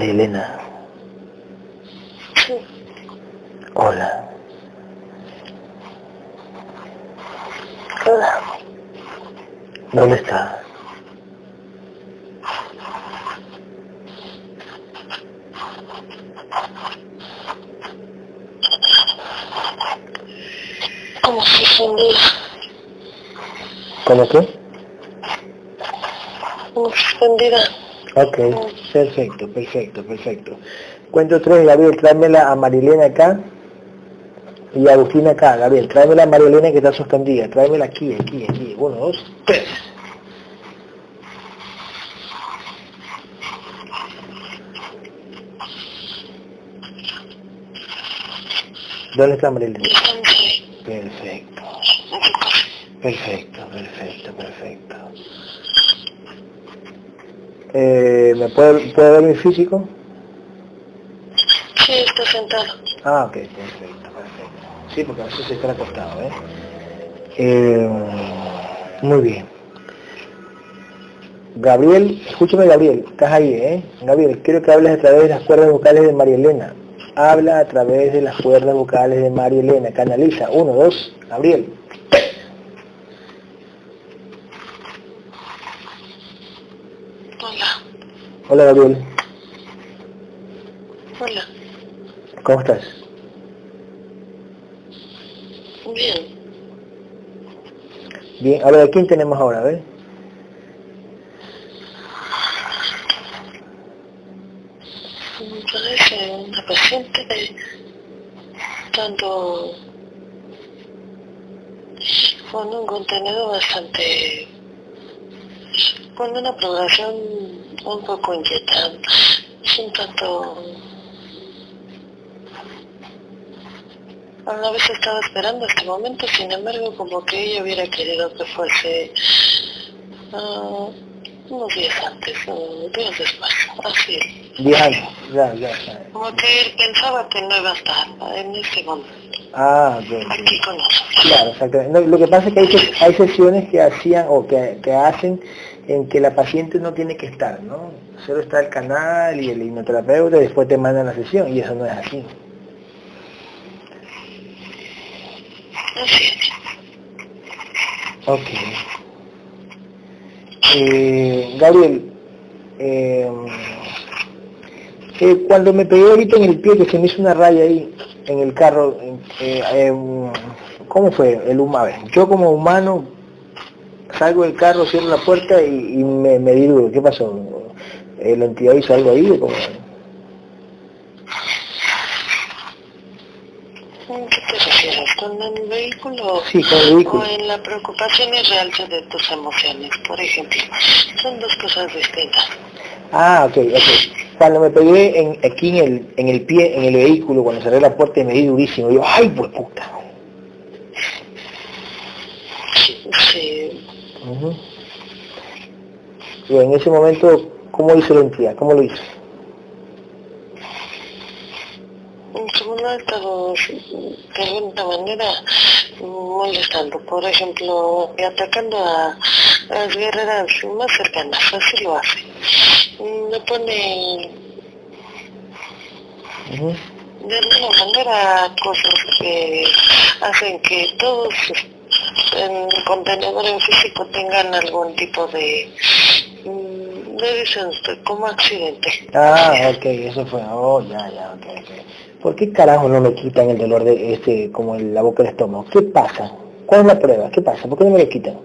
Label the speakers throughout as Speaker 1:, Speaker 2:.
Speaker 1: María Elena.
Speaker 2: Sí.
Speaker 1: Hola.
Speaker 2: Hola.
Speaker 1: ¿Dónde está?
Speaker 2: Como suspendida.
Speaker 1: ¿Cómo qué?
Speaker 2: Como suspendida.
Speaker 1: Ok, perfecto, perfecto, perfecto. Cuento tres, Gabriel, tráemela a Marilena acá y a Agustina acá. Gabriel, tráemela a Marilena que está suspendida. Tráemela aquí, aquí, aquí. Uno, dos, tres. ¿Dónde está Marilena? Perfecto, perfecto, perfecto, perfecto. Eh, ¿Me puede, puede ver mi físico?
Speaker 2: Sí, está sentado.
Speaker 1: Ah, ok, perfecto, perfecto. Sí, porque a veces está acostado, ¿eh? Eh, Muy bien. Gabriel, escúchame Gabriel, estás ahí, ¿eh? Gabriel, quiero que hables a través de las cuerdas vocales de María Elena. Habla a través de las cuerdas vocales de María Elena. Canaliza. Uno, dos, Gabriel.
Speaker 2: Hola.
Speaker 1: Hola Gabriel,
Speaker 2: Hola.
Speaker 1: ¿cómo estás?
Speaker 2: Bien.
Speaker 1: Bien, ahora ¿de quién tenemos ahora? A ver.
Speaker 2: Parece una paciente tanto con un contenido bastante con una programación un poco inquietante es un tanto a la vez estaba esperando este momento sin embargo como que ella hubiera querido que fuese ah, unos días antes o días después así
Speaker 1: ya, ya, ya.
Speaker 2: como que él pensaba que no iba a estar en este momento
Speaker 1: Ah, bien, bien.
Speaker 2: aquí con nosotros.
Speaker 1: Claro, exactamente. No, lo que pasa es que hay, ses- hay sesiones que hacían o que, que hacen en que la paciente no tiene que estar, ¿no? Solo está el canal y el hipnoterapeuta y después te mandan la sesión y eso no es así. Ok. Eh, Gabriel, eh, eh, cuando me pegué ahorita en el pie que se me hizo una raya ahí en el carro, eh, eh, ¿cómo fue? El huma- a ver, yo como humano salgo del carro, cierro la puerta y, y me, me di duro. ¿Qué pasó? Eh, ¿La entidad hizo algo ahí? cómo?
Speaker 2: ¿Con el vehículo?
Speaker 1: Sí, con el vehículo.
Speaker 2: O en la preocupación irrealza de tus emociones, por ejemplo. Son dos cosas distintas.
Speaker 1: Ah, ok, ok. Cuando me pegué en, aquí en el, en el pie, en el vehículo, cuando cerré la puerta y me di durísimo, yo, ¡ay, pues puta!
Speaker 2: Sí.
Speaker 1: Ujú. Y en ese momento, ¿cómo hizo la entidad? ¿Cómo lo hizo?
Speaker 2: De alguna manera molestando, por ejemplo, y atacando a, a las guerreras más cercanas, así lo hace. Me pone de alguna manera cosas que hacen que todos en el contenedor en físico tengan algún tipo de, mm, le dicen usted, como accidente.
Speaker 1: Ah, ok, eso fue. Oh, ya, ya, ok, ok. ¿Por qué carajo no me quitan el dolor de este, como en la boca del estómago? ¿Qué pasa? ¿Cuál es la prueba? ¿Qué pasa? ¿Por qué no me lo quitan?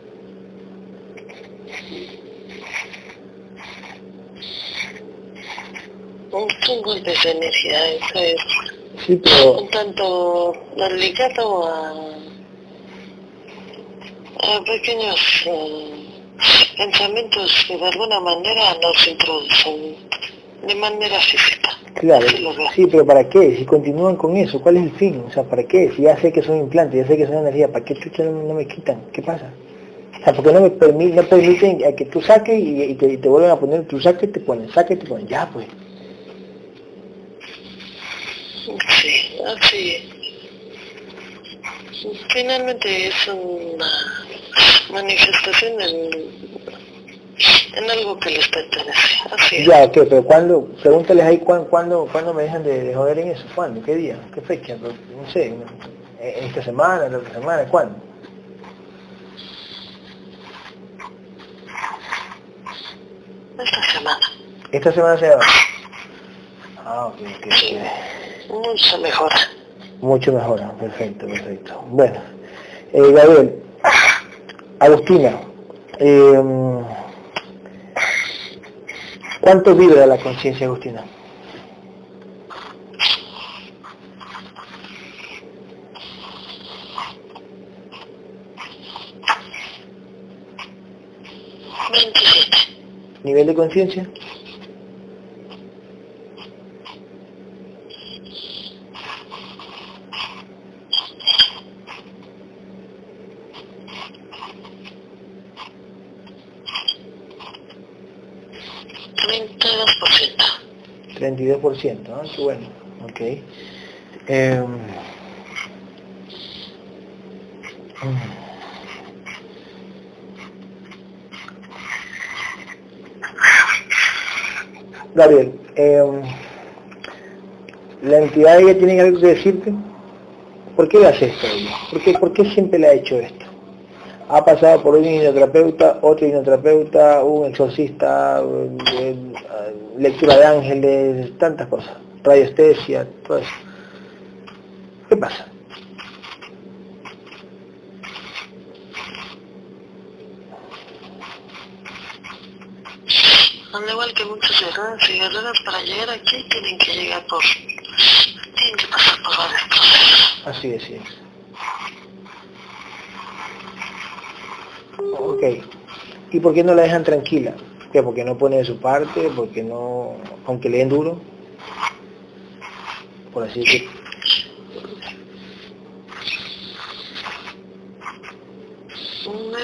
Speaker 2: Son golpes de energía, eso es
Speaker 1: Sí, pero...
Speaker 2: un tanto ligado a, a pequeños eh, pensamientos que de alguna manera nos introducen de manera física.
Speaker 1: Claro, sí, pero ¿para qué? Si continúan con eso, ¿cuál es el fin? O sea, ¿para qué? Si ya sé que son implantes, ya sé que son energía, ¿para qué chucha no, no me quitan? ¿Qué pasa? O sea, porque no me permi- no permiten que tú saques y, y te, y te vuelven a poner, tú saques, te ponen, saques, te ponen, ya pues.
Speaker 2: Sí, así es. Finalmente es una manifestación del, en algo que les pertenece. Así es.
Speaker 1: Ya, ¿qué? Pero ¿cuándo? Pregúntales ahí cuándo, cuándo, cuándo me dejan de, de joder en eso. ¿Cuándo? ¿Qué día? ¿Qué fecha? No sé. ¿Esta semana? ¿La otra semana? ¿Cuándo?
Speaker 2: Esta semana.
Speaker 1: Esta semana se va. Ah, ok, ok, ok.
Speaker 2: Mucho mejor.
Speaker 1: Mucho mejor, ah, perfecto, perfecto. Bueno, eh, Gabriel, Agustina, eh, ¿cuánto vibra la conciencia, Agustina? ¿Nivel de conciencia?
Speaker 2: Treinta y dos por ciento.
Speaker 1: 32%, ¿ah? Qué bueno, ok. Eh, Gabriel, eh, ¿la entidad ella tiene algo que decirte? ¿Por qué le hace esto? ¿Por qué, ¿Por qué siempre le ha hecho esto? Ha pasado por un hipnoterapeuta, otro hipnoterapeuta, un exorcista, lectura de ángeles, tantas cosas, radiestesia, todo eso. ¿Qué pasa?
Speaker 2: Al igual que muchos guerreros y guerreras para llegar aquí tienen que llegar por... tienen que pasar por varios procesos.
Speaker 1: Así es, sí. Ok. ¿Y por qué no la dejan tranquila? ¿Qué? ¿Porque no pone de su parte? ¿Porque no, aunque le den duro? Por así decirlo.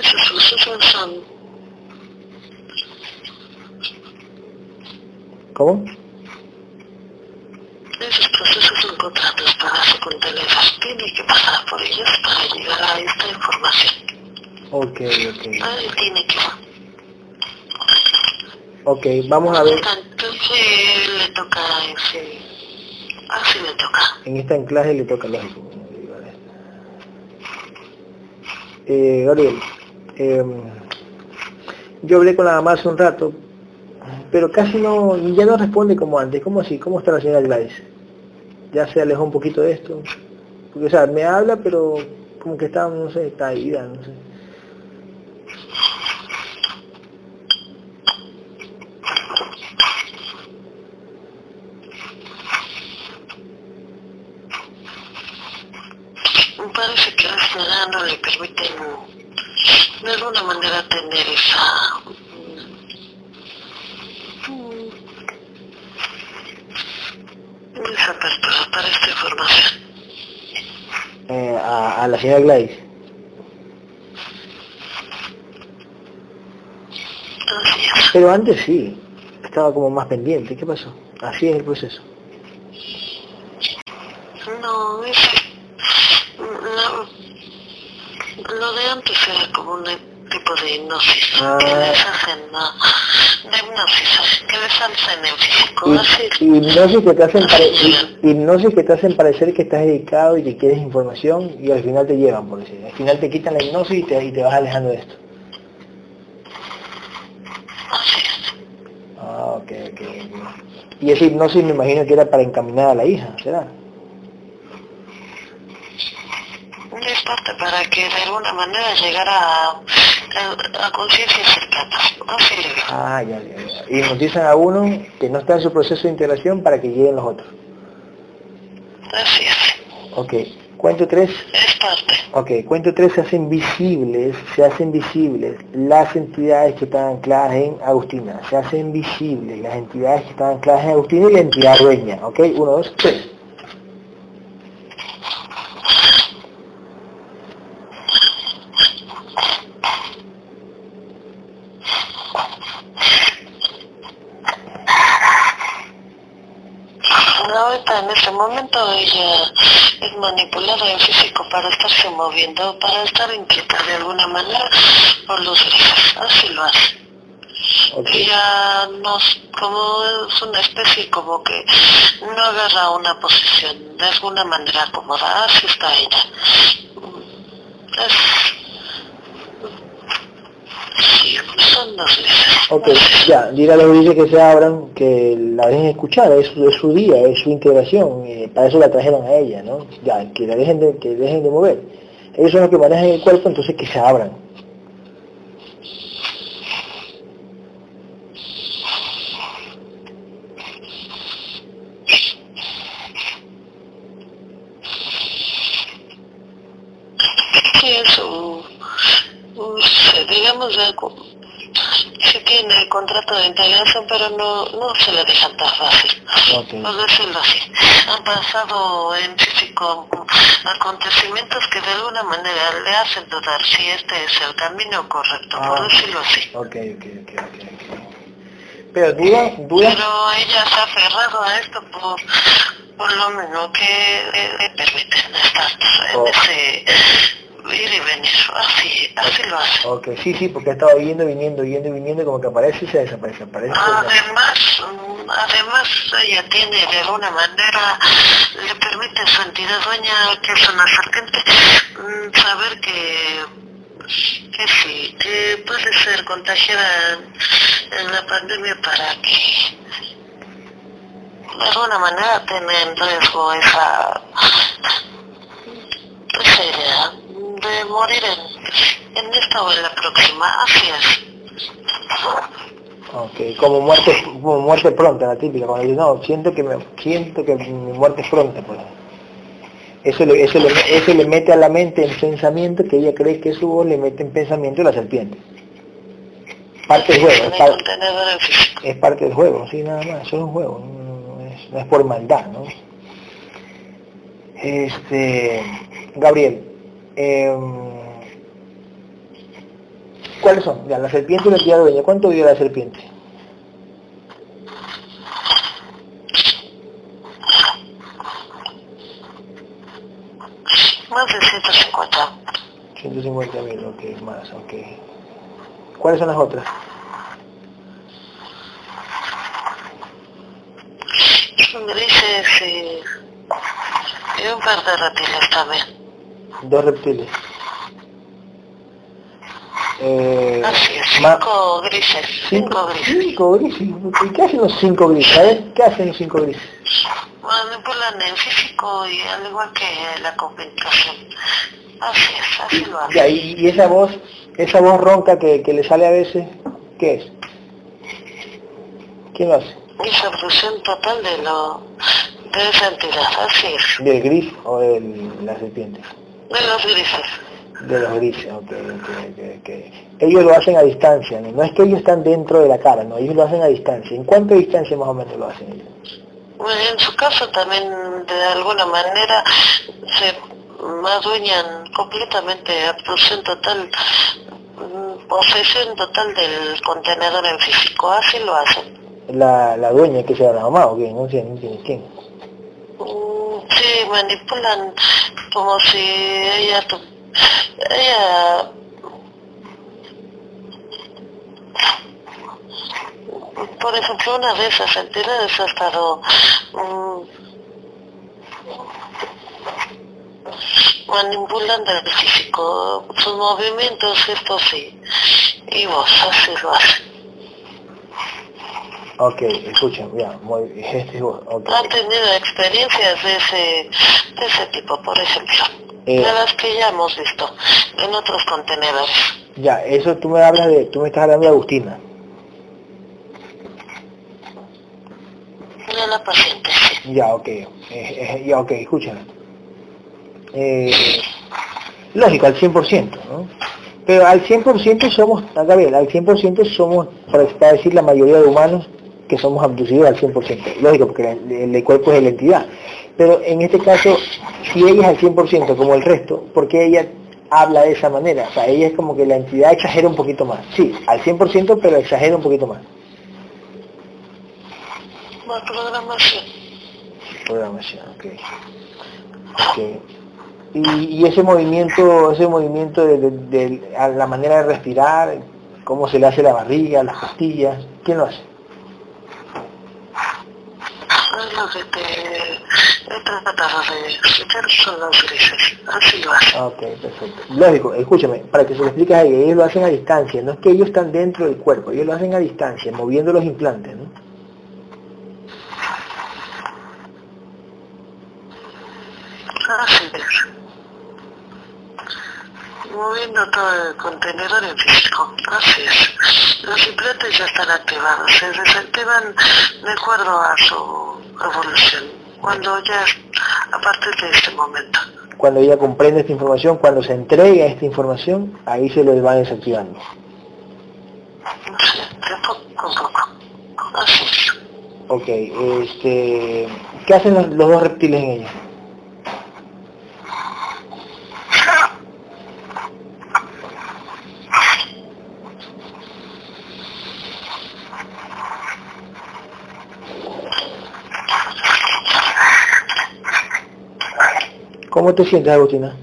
Speaker 2: Esos procesos son...
Speaker 1: ¿Cómo?
Speaker 2: Esos procesos son contratos para su contenedor. Tiene que pasar por ellos para llegar a esta información.
Speaker 1: Ok, ok. Ok, vamos a ver.
Speaker 2: Entonces le toca ese... Así le toca.
Speaker 1: En esta anclaje le toca lógico. Eh, Gabriel, eh, yo hablé con la mamá hace un rato, pero casi no, ya no responde como antes. ¿Cómo así? ¿Cómo está la señora Gladys? Ya se alejó un poquito de esto. Porque, o sea, me habla, pero como que está, no sé, está ida, no sé.
Speaker 2: Me parece no le permiten de alguna manera tener esa mm, esa apertura para esta información.
Speaker 1: Eh, a, a la señora Gladys.
Speaker 2: Así es.
Speaker 1: Pero antes sí, estaba como más pendiente. ¿Qué pasó? Así es el proceso.
Speaker 2: No, es no, lo de antes era como un tipo de hipnosis
Speaker 1: Ah.
Speaker 2: que les hacen no, de hipnosis que les hacen en físico
Speaker 1: Y-
Speaker 2: así
Speaker 1: hipnosis que te hacen hi- hipnosis que te hacen parecer que estás dedicado y que quieres información y al final te llevan por decir al final te quitan la hipnosis y te, y te vas alejando de esto
Speaker 2: así es
Speaker 1: ah ok ok. y esa hipnosis me imagino que era para encaminar a la hija ¿será?
Speaker 2: Es parte para que de alguna manera llegara a, a, a conciencias cercanas así le digo.
Speaker 1: Ah ya, ya, ya. Y hipnotizan a uno que no está en su proceso de integración para que lleguen los otros.
Speaker 2: Así es.
Speaker 1: Ok cuento tres.
Speaker 2: Es parte.
Speaker 1: Ok, cuento tres se hacen visibles, se hacen visibles las entidades que están ancladas en Agustina, se hacen visibles las entidades que están ancladas en Agustina y la entidad dueña, ok, uno, dos, tres.
Speaker 2: Ahorita en este momento ella es manipulada en físico para estarse moviendo, para estar inquieta de alguna manera por los grises, así lo hace. ella nos, como es una especie como que no agarra una posición de alguna manera acomodada, así está ella. Es, sí, son.
Speaker 1: Ok, ya, dile a los gurises que se abran, que la dejen escuchar, es, su- es su día, es su integración, para eso la trajeron a ella, ¿no? Ya, que la dejen de, que dejen de mover. Ellos son los que manejan el cuerpo, entonces que se abran.
Speaker 2: Sí, eso, mm, sí, digamos, eh, cu- tiene contrato de integración, pero no, no se le deja tan fácil.
Speaker 1: Ok.
Speaker 2: Por decirlo así. Han pasado en físico acontecimientos que de alguna manera le hacen dudar si este es el camino correcto,
Speaker 1: Ah.
Speaker 2: por decirlo así.
Speaker 1: Ok, ok, ok, ok. ok. Pero duda, duda,
Speaker 2: Pero ella se ha aferrado a esto por, por lo menos que le, le permiten estar en
Speaker 1: Oh.
Speaker 2: ese ir y venir. Así, así lo hace.
Speaker 1: ok, sí, sí, porque ha estado yendo, viniendo, yendo y viniendo, como que aparece y se desaparece, aparece.
Speaker 2: Además, además ella tiene de alguna manera, le permite a su entidad dueña, que es una serpiente, mm, saber que, que sí, que puede ser contagiada en, la pandemia para que de alguna manera tenga en riesgo esa, esa idea de morir en, en esta o en la próxima, así es.
Speaker 1: Ok, como muerte, como muerte pronta, la típica, cuando dice, no, siento que me, siento que mi muerte es pronta, pues. Eso le, eso, le, eso le mete a la mente el pensamiento que ella cree que es su voz le mete en pensamiento la serpiente. Parte del juego, es,
Speaker 2: En en
Speaker 1: parte del juego, sí, nada más, eso es un juego, no, no es, no es por maldad, ¿no? Este, Gabriel, em, ¿cuáles son? Ya, la serpiente y la entidad dueña, ¿cuánto vive la serpiente?
Speaker 2: Más de 150.
Speaker 1: 150 mil, ok, más, ok. ¿Cuáles son las otras?
Speaker 2: Son grises y, y un par de reptiles también.
Speaker 1: Dos reptiles. Eh,
Speaker 2: Así es,
Speaker 1: ma-
Speaker 2: cinco grises. Cinco grises.
Speaker 1: cinco grises. ¿Y qué hacen los cinco grises? A ver, ¿qué hacen los cinco grises?
Speaker 2: Manipulan en físico y al igual que la comunicación. Así es, así lo hacen.
Speaker 1: Ya, y, y esa voz, esa voz ronca que, que le sale a veces, ¿qué es? ¿Quién lo hace?
Speaker 2: Esa obsesión total de lo de esa entidad, así es.
Speaker 1: ¿Del gris o de la serpiente?
Speaker 2: De los grises.
Speaker 1: De los grises, ok, ok, ok. Ellos lo hacen a distancia, ¿no? No es que ellos están dentro de la cara, no, ellos lo hacen a distancia. ¿En cuánta distancia más o menos lo hacen ellos?
Speaker 2: Bueno, en su caso también de alguna manera se adueñan completamente, absorción total, mm, posesión total del contenedor en físico, así lo hacen.
Speaker 1: La, la dueña que sea la mamá o qué, no sé, no entiendo quién.
Speaker 2: Sí, manipulan como si ella, ella por ejemplo, una de esas entidades ha estado mm, manipulando el físico, sus movimientos, gestos y, y voz, así lo hace.
Speaker 1: Ok, escuchen, ya, muy, este es vos, ok.
Speaker 2: Han tenido experiencias de ese, de ese tipo, por ejemplo,
Speaker 1: Eh.
Speaker 2: de las que ya hemos visto en otros contenedores.
Speaker 1: Ya, eso tú me hablas de, tú me estás hablando de Agustina.
Speaker 2: De la paciente, sí.
Speaker 1: Ya, ok, eh, eh, ya, ok, escúchame. Eh, lógico, al 100%, ¿no? Pero al 100% somos, ver, al 100% somos, para decir la mayoría de humanos, que somos abducidos al 100%. Lógico, porque el, el cuerpo es la entidad. Pero en este caso, si ella es al 100% como el resto, ¿por qué ella habla de esa manera? O sea, ella es como que la entidad exagera un poquito más. Sí, al 100%, pero exagera un poquito más.
Speaker 2: Programación.
Speaker 1: Programación, ok. Ok. Y, y ese movimiento, ese movimiento de, de- de- a la manera de respirar, cómo se le hace la barriga, las costillas, ¿Quién lo hace?
Speaker 2: Es lo que te he tratado de son los grises. Así lo hace.
Speaker 1: Ah, Ok, perfecto. Lógico, escúchame, para que se lo expliques a ella, ellos lo hacen a distancia, no es que ellos están dentro del cuerpo, ellos lo hacen a distancia, moviendo los implantes.
Speaker 2: Así es. Moviendo todo el contenedor en físico. Así es. Los implantes ya están activados. Se desactivan de acuerdo a su evolución. Cuando ya, a partir de este momento.
Speaker 1: Cuando ella comprende esta información, cuando se entrega esta información, ahí se lo van desactivando.
Speaker 2: Sí, de poco a poco. Así es.
Speaker 1: Ok, este, ¿qué hacen los, los dos reptiles en ella? ¿Cómo te sientes, Agustina?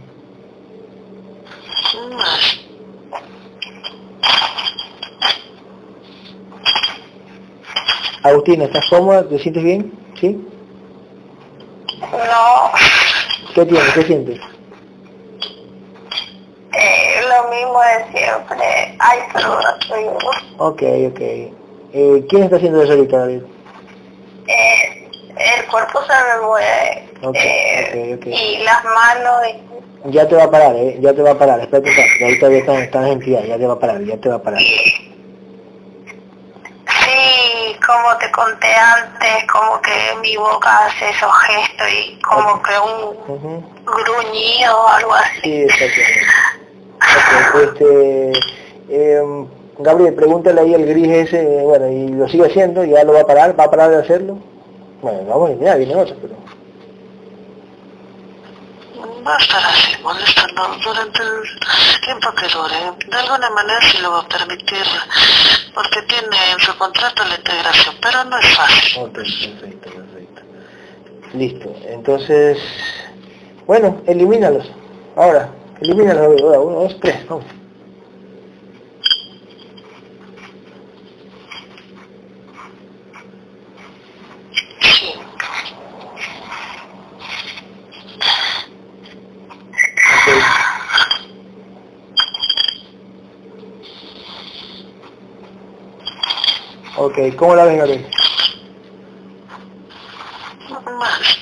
Speaker 1: Agustina, ¿estás cómoda? ¿Te sientes bien? ¿Sí?
Speaker 3: No,
Speaker 1: ¿Qué tienes? ¿Qué sientes?
Speaker 3: eh, lo mismo de siempre. Ay, pero no estoy
Speaker 1: Ok, ok. Eh, ¿Quién está haciendo eso ahorita, David?
Speaker 3: eh, El cuerpo se me mueve. Eh. Y las manos. y-
Speaker 1: Ya te va a parar, ¿eh? Ya te va a parar. Espérate que ahí todavía están, están las entidades. Ya te va a parar, ya te va a parar.
Speaker 3: Sí, como te conté antes, como que mi boca hace esos gestos y como que un
Speaker 1: Ujú.
Speaker 3: gruñido o algo así.
Speaker 1: Sí, este... em, Gabriel, pregúntale ahí al gris ese, bueno, y lo sigue haciendo, ya lo va a parar, va a parar de hacerlo. Bueno, vamos a mirar, viene otro, pero...
Speaker 2: Va a estar así, molestando durante el tiempo que dure. De alguna manera sí lo va a permitir, porque tiene en su contrato la integración, pero no es fácil.
Speaker 1: Ok, perfecto, perfecto. Listo, entonces... Bueno, elimínalos. Ahora, elimínalos. Ahora, uno, dos, tres, vamos. Ok, ¿cómo la ves, Gabriel?
Speaker 2: Más.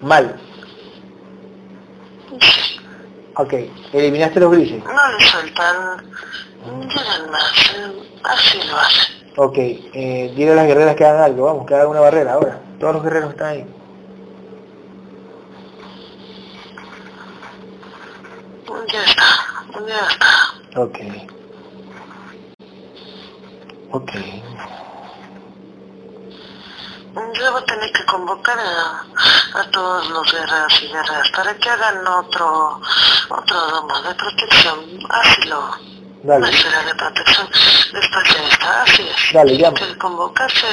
Speaker 1: Mal.
Speaker 2: Sí.
Speaker 1: Ok, eliminaste los grises.
Speaker 2: No le sueltan, llegan más, así lo hacen.
Speaker 1: Ok, eh, dile a las guerreras que hagan algo, vamos, que hagan una barrera ahora. Todos los guerreros están ahí.
Speaker 2: Ya está, ya está.
Speaker 1: Ok. Ok.
Speaker 2: Yo voy a tener que convocar a, a todos los guerreros y guerreras para que hagan otro, otro domo de protección. Así lo,
Speaker 1: Dale,
Speaker 2: una esfera de protección así es.
Speaker 1: Dale, llama.
Speaker 2: que convocarse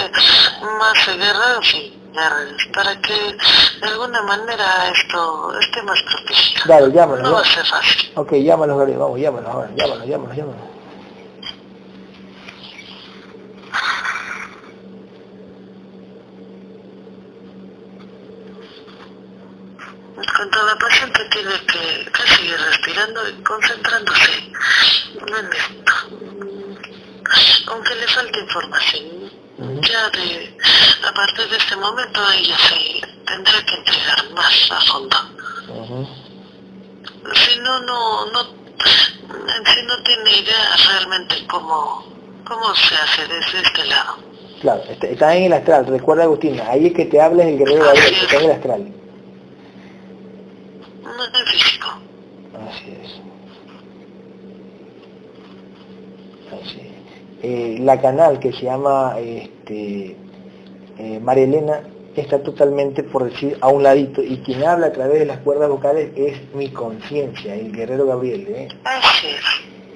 Speaker 2: más guerreros y guerreras para que de alguna manera esto esté más protegido.
Speaker 1: dale, llámalos.
Speaker 2: No va a ser fácil.
Speaker 1: Ok, llámalos, Gabriel, vamos, llámalos ahora, llámalos, llámalos, llámalos.
Speaker 2: Cuando la paciente tiene que, que seguir respirando y concentrándose en esto. Aunque le falte información, ya de, a partir de este momento ella se tendrá que entregar más a fondo. Si no, no, no, sí no tiene idea realmente cómo, cómo se hace desde este lado.
Speaker 1: Claro, está, está en el astral, recuerda Agustina, ahí es que te habla el guerrero Gabriel, que está en el astral.
Speaker 2: No es físico.
Speaker 1: Así es. Así es. Eh, la canal que se llama este, eh, María Elena está totalmente, por decir, a un ladito, y quien habla a través de las cuerdas vocales es mi conciencia, el guerrero Gabriel. ¿eh?
Speaker 2: Así es.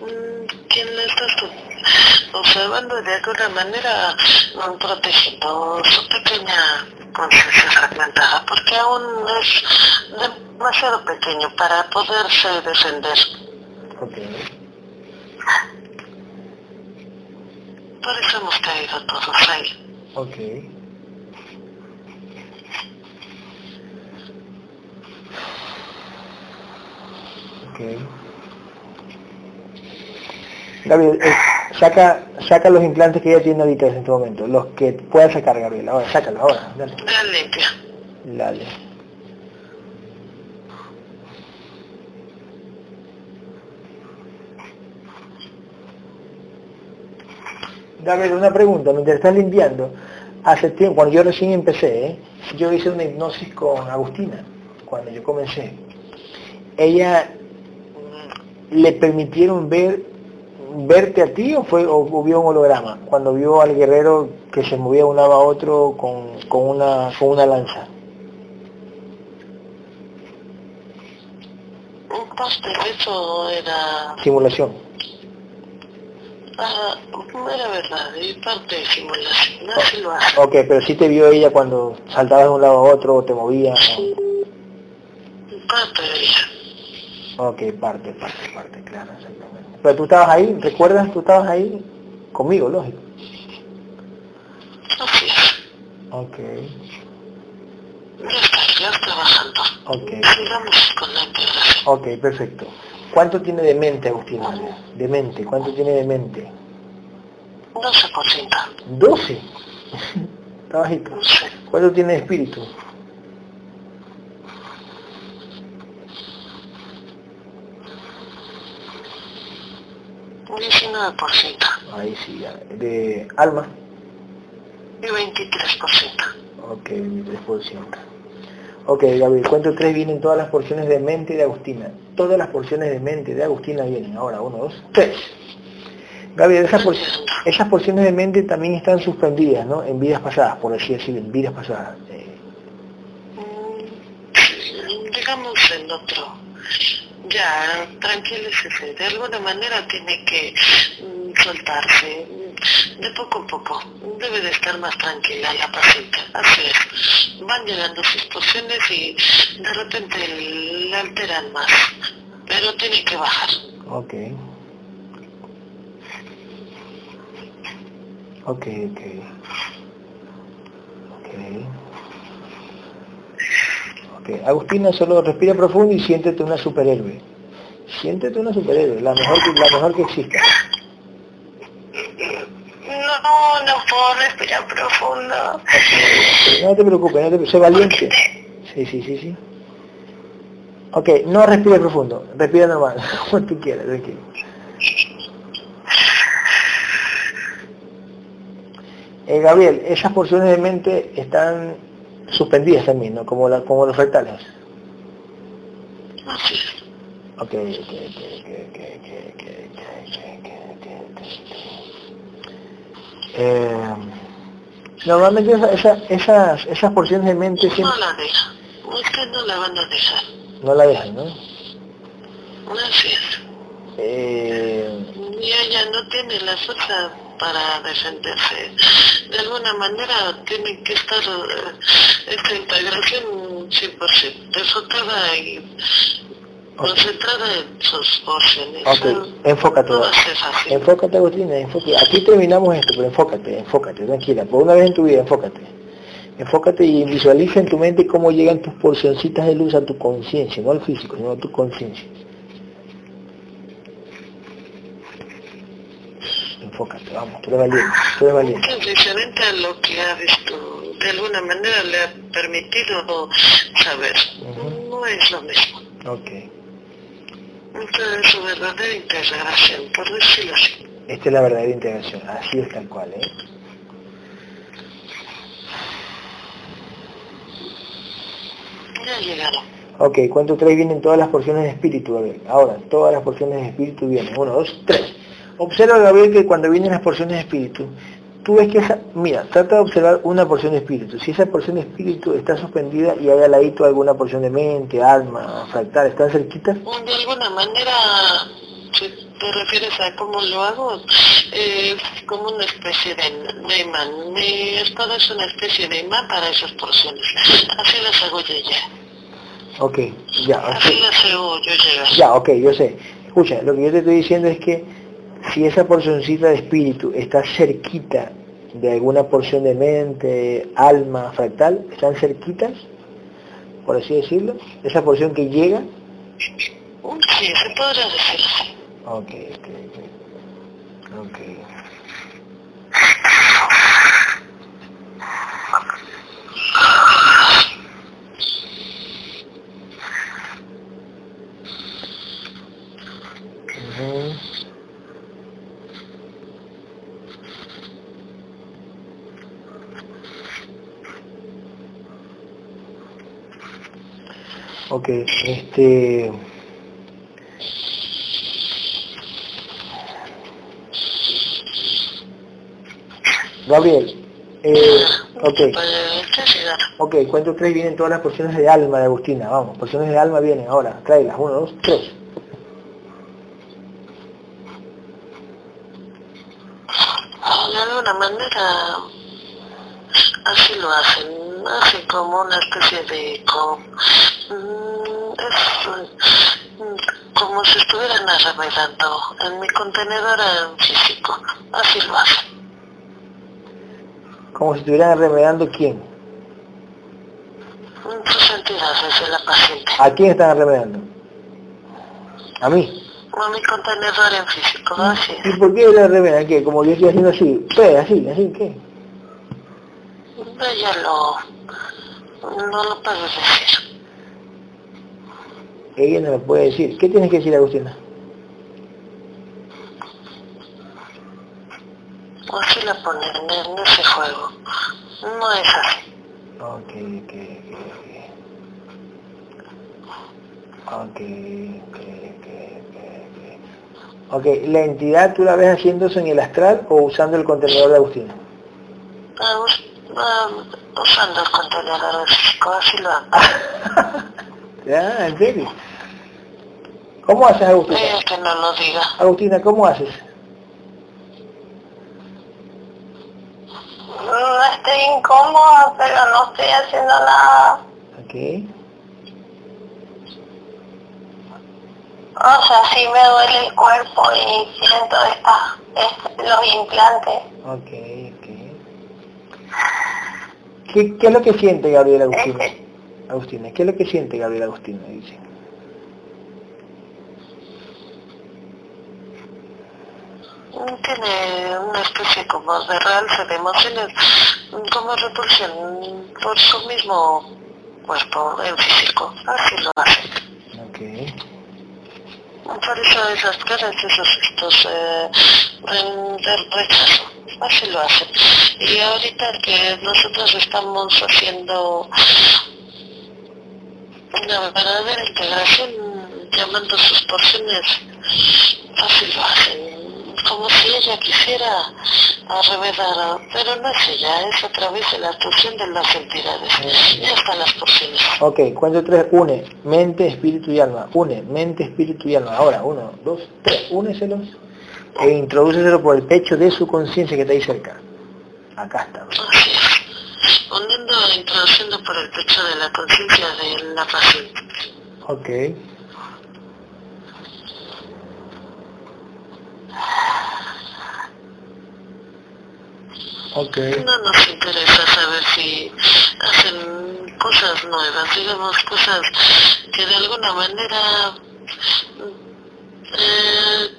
Speaker 2: Mm, Quien la está estu- observando de alguna manera protegiendo su pequeña conciencia fragmentada, porque aún es demasiado pequeño para poderse defender.
Speaker 1: Ok.
Speaker 2: Por eso hemos caído todos ahí.
Speaker 1: Ok. Ok. Gabriel, eh, saca, saca los implantes que ella tiene ahorita en este momento, los que pueda sacar, Gabriel. Ahora, sácalos, ahora, dale.
Speaker 2: Limpia.
Speaker 1: Dale. Gabriel, una pregunta, mientras estás limpiando, hace tiempo, cuando yo recién empecé, ¿eh? yo hice una hipnosis con Agustina, cuando yo comencé. Ella mm, le permitieron ver verte a ti o fue o, vio un holograma cuando vio al guerrero que se movía de un lado a otro con, con una con una lanza.
Speaker 2: Eso era,
Speaker 1: simulación.
Speaker 2: Ah, era verdad, y parte de simulación, así lo hace.
Speaker 1: ok pero sí te vio ella cuando saltabas de un lado a otro o te movías
Speaker 2: Parte de ella.
Speaker 1: ok parte parte parte claro exactamente pero tú estabas ahí recuerdas tú estabas ahí conmigo lógico
Speaker 2: Así
Speaker 1: ok
Speaker 2: Ya está, ya está bajando.
Speaker 1: ok ok perfecto ¿cuánto tiene de mente Agustina? de mente ¿cuánto tiene de mente?
Speaker 2: 12%.
Speaker 1: 12 está bajito. ¿cuánto tiene de espíritu?
Speaker 2: 19%.
Speaker 1: ahí sí ya. de alma
Speaker 2: Y 23%.
Speaker 1: Ok, mi 3%. Ok, Gabriel, cuento 3 vienen todas las porciones de mente de Agustina. Todas las porciones de mente de Agustina vienen. Ahora, 1, 2, 3. Gabriel, esas, por- esas porciones de mente también están suspendidas, ¿no? En vidas pasadas, por así decirlo, en vidas pasadas. Eh,
Speaker 2: Mm, digamos en otro. Ya, tranquilícese. De alguna manera tiene que mm, soltarse. De poco a poco. Debe de estar más tranquila la paciente. Así es. Van llegando sus porciones y de repente la alteran más. Pero tiene que bajar.
Speaker 1: ok. Ok, ok. Ok. Agustina, solo respira profundo y siéntete una superhéroe. Siéntete una superhéroe, la mejor que, la mejor que exista.
Speaker 3: No, no puedo respirar profundo.
Speaker 1: No te preocupes, no te preocupes, sé valiente. Sí, sí, sí, sí. Ok, no respires profundo, respira normal, como tú quieras, tranquilo. Eh, Gabriel, esas porciones de mente están suspendidas también, ¿no? Como, la, como los fractales. Ok, ok, normalmente esa esa, esas, esas porciones de mente siempre...
Speaker 2: No la dejan, usted no la van a dejar.
Speaker 1: No la dejan, ¿no?
Speaker 2: Gracias.
Speaker 1: Eh...
Speaker 2: Y ella no tiene la fuerza para defenderse. De alguna manera tiene que estar eh, esta integración 100% enfocada y concentrada en sus porciones.
Speaker 1: ok, enfócate. Enfócate, Agustina, enfócate. Aquí terminamos esto, pero enfócate, enfócate, tranquila. Por una vez en tu vida, enfócate. Enfócate y visualiza en tu mente cómo llegan tus porcioncitas de luz a tu conciencia, no al físico, sino a tu conciencia. Enfócate, vamos, tú eres valiente, tú eres valiente.
Speaker 2: A lo que ha visto. De alguna manera le ha permitido saber.
Speaker 1: Ujú.
Speaker 2: No es lo mismo.
Speaker 1: Ok.
Speaker 2: Esta es su verdadera integración, por decirlo así.
Speaker 1: Esta es la verdadera integración, así es tal cual, ¿eh?
Speaker 2: Ya llegaron.
Speaker 1: Ok, ¿cuánto tres vienen todas las porciones de espíritu, Gabriel? Ahora, todas las porciones de espíritu vienen. Uno, dos, tres. Observa, Gabriel, que cuando vienen las porciones de espíritu, tú ves que esa, mira, trata de observar una porción de espíritu. Si esa porción de espíritu está suspendida y hay al ladito alguna porción de mente, alma, fractal, ¿están cerquitas?
Speaker 2: De alguna manera, si te refieres a cómo lo hago, eh, es como una especie de, de imán. Mi espada es una especie de imán para esas porciones. Así las hago yo ya.
Speaker 1: Ok, ya.
Speaker 2: Así las hago yo llegar.
Speaker 1: Ya, ok, yo sé. Escucha, lo que yo te estoy diciendo es que si esa porcioncita de espíritu está cerquita de alguna porción de mente, alma, fractal, están cerquitas, por así decirlo, esa porción que llega.
Speaker 2: Sí, se podría decir.
Speaker 1: Ok, ok, ok. okay. Ok, este... Gabriel, eh, ok. Ok, cuento tres vienen todas las porciones de alma de Agustina, vamos, porciones de alma vienen ahora, tráelas, uno, dos, tres.
Speaker 2: De alguna manera, así lo hacen, hacen como una especie de... es mm, como si estuvieran arremedando en mi contenedor en físico, así lo hacen.
Speaker 1: Como si estuvieran arremedando quién?
Speaker 2: Sus entidades de la paciente.
Speaker 1: ¿A quién están arremedando? ¿A mí?
Speaker 2: A mi contenedor en físico, así
Speaker 1: ¿Y por qué la remedan? ¿Qué? Como yo estoy haciendo así, pues, así, así, ¿qué?
Speaker 2: Ella lo... no lo puedo decir.
Speaker 1: Ella no lo puede decir. ¿Qué tienes que decir, Agustina?
Speaker 2: Así la ponen en ese juego. No es así.
Speaker 1: Ok, ok, ok. Ok, ok, ok, ok. ¿la entidad tú la ves haciendo eso en el astral o usando el contenedor de Agustina?
Speaker 2: Uh, usando el contenedor físico, así lo hago.
Speaker 1: ¿Ya? ¿En serio? ¿Cómo haces, Agustina?
Speaker 2: Es que no lo diga.
Speaker 1: Agustina, ¿cómo haces?
Speaker 3: No estoy incómoda, pero no estoy haciendo nada.
Speaker 1: Ok.
Speaker 3: O sea, sí me duele el cuerpo y siento esta, este, los implantes.
Speaker 1: Ok, ok. ¿Qué, ¿Qué, es lo que siente Gabriel Agustina?
Speaker 3: Este.
Speaker 1: Agustina, ¿qué es lo que siente Gabriel Agustina? Dice.
Speaker 2: tiene una especie como de realce de emociones, como repulsión por su mismo cuerpo en físico, así lo hace.
Speaker 1: Okay.
Speaker 2: Por eso esas caras, esos estos eh, rechazo, así lo hacen. Y ahorita que nosotros estamos haciendo una verdadera integración, llamando sus porciones, así lo hacen como si ella quisiera arremedar, pero no es ella, es a través de la actuación de las entidades. Ya están las porciones.
Speaker 1: Ok, cuento tres, une, mente, espíritu y alma. Une, mente, espíritu y alma. Ahora, uno, dos, tres, úneselos e introdúceselo por el pecho de su conciencia que está ahí cerca. Acá está.
Speaker 2: Es. Uniendo, introduciendo por el pecho de la conciencia de la paciente.
Speaker 1: Ok. Okay.
Speaker 2: No nos interesa saber si hacen cosas nuevas, digamos cosas que de alguna manera eh,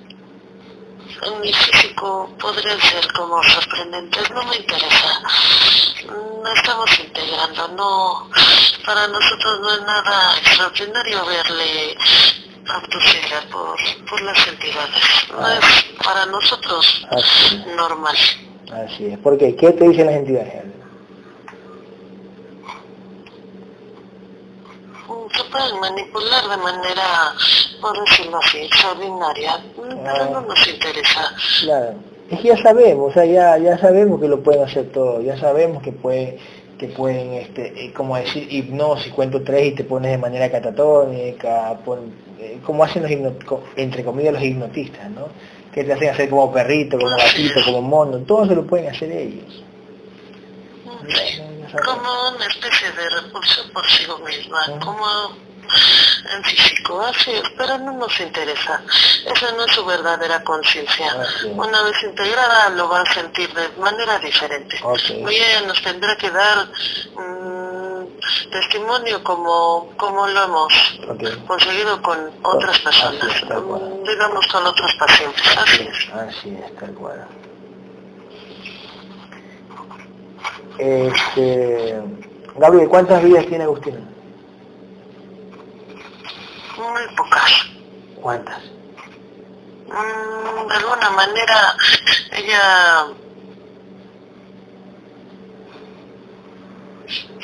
Speaker 2: en mi físico podrían ser como sorprendentes, no me interesa. No estamos integrando, no, para nosotros no es nada extraordinario verle abducida por, por las entidades. No es para nosotros
Speaker 1: Así.
Speaker 2: normal.
Speaker 1: Así es. ¿Por qué? ¿Qué te dicen las entidades?
Speaker 2: Se pueden manipular de manera, por decirlo así, extraordinaria, pero no nos interesa.
Speaker 1: Claro. Es que ya sabemos, o sea, ya, ya sabemos que lo pueden hacer todo, ya sabemos que puede que pueden, este, eh, como decir, hipnosis, cuento tres y te pones de manera catatónica, pon, eh, como hacen los entre comillas los hipnotistas, ¿no? Que te hacen hacer como perrito, como gatito, como mono, todo se lo pueden hacer ellos.
Speaker 2: Como una especie de repulsión por sí misma, como en físico, así es, pero no nos interesa. Esa no es su verdadera conciencia. Una vez integrada lo va a sentir de manera diferente. Y ella nos tendrá que dar mm, testimonio como, como lo hemos conseguido con otras personas, mm, digamos con otros pacientes. Así es.
Speaker 1: Así es, tal cual. Este, Gabriel, ¿cuántas vidas tiene Agustina?
Speaker 2: Muy pocas.
Speaker 1: ¿Cuántas?
Speaker 2: Mm, de alguna manera ella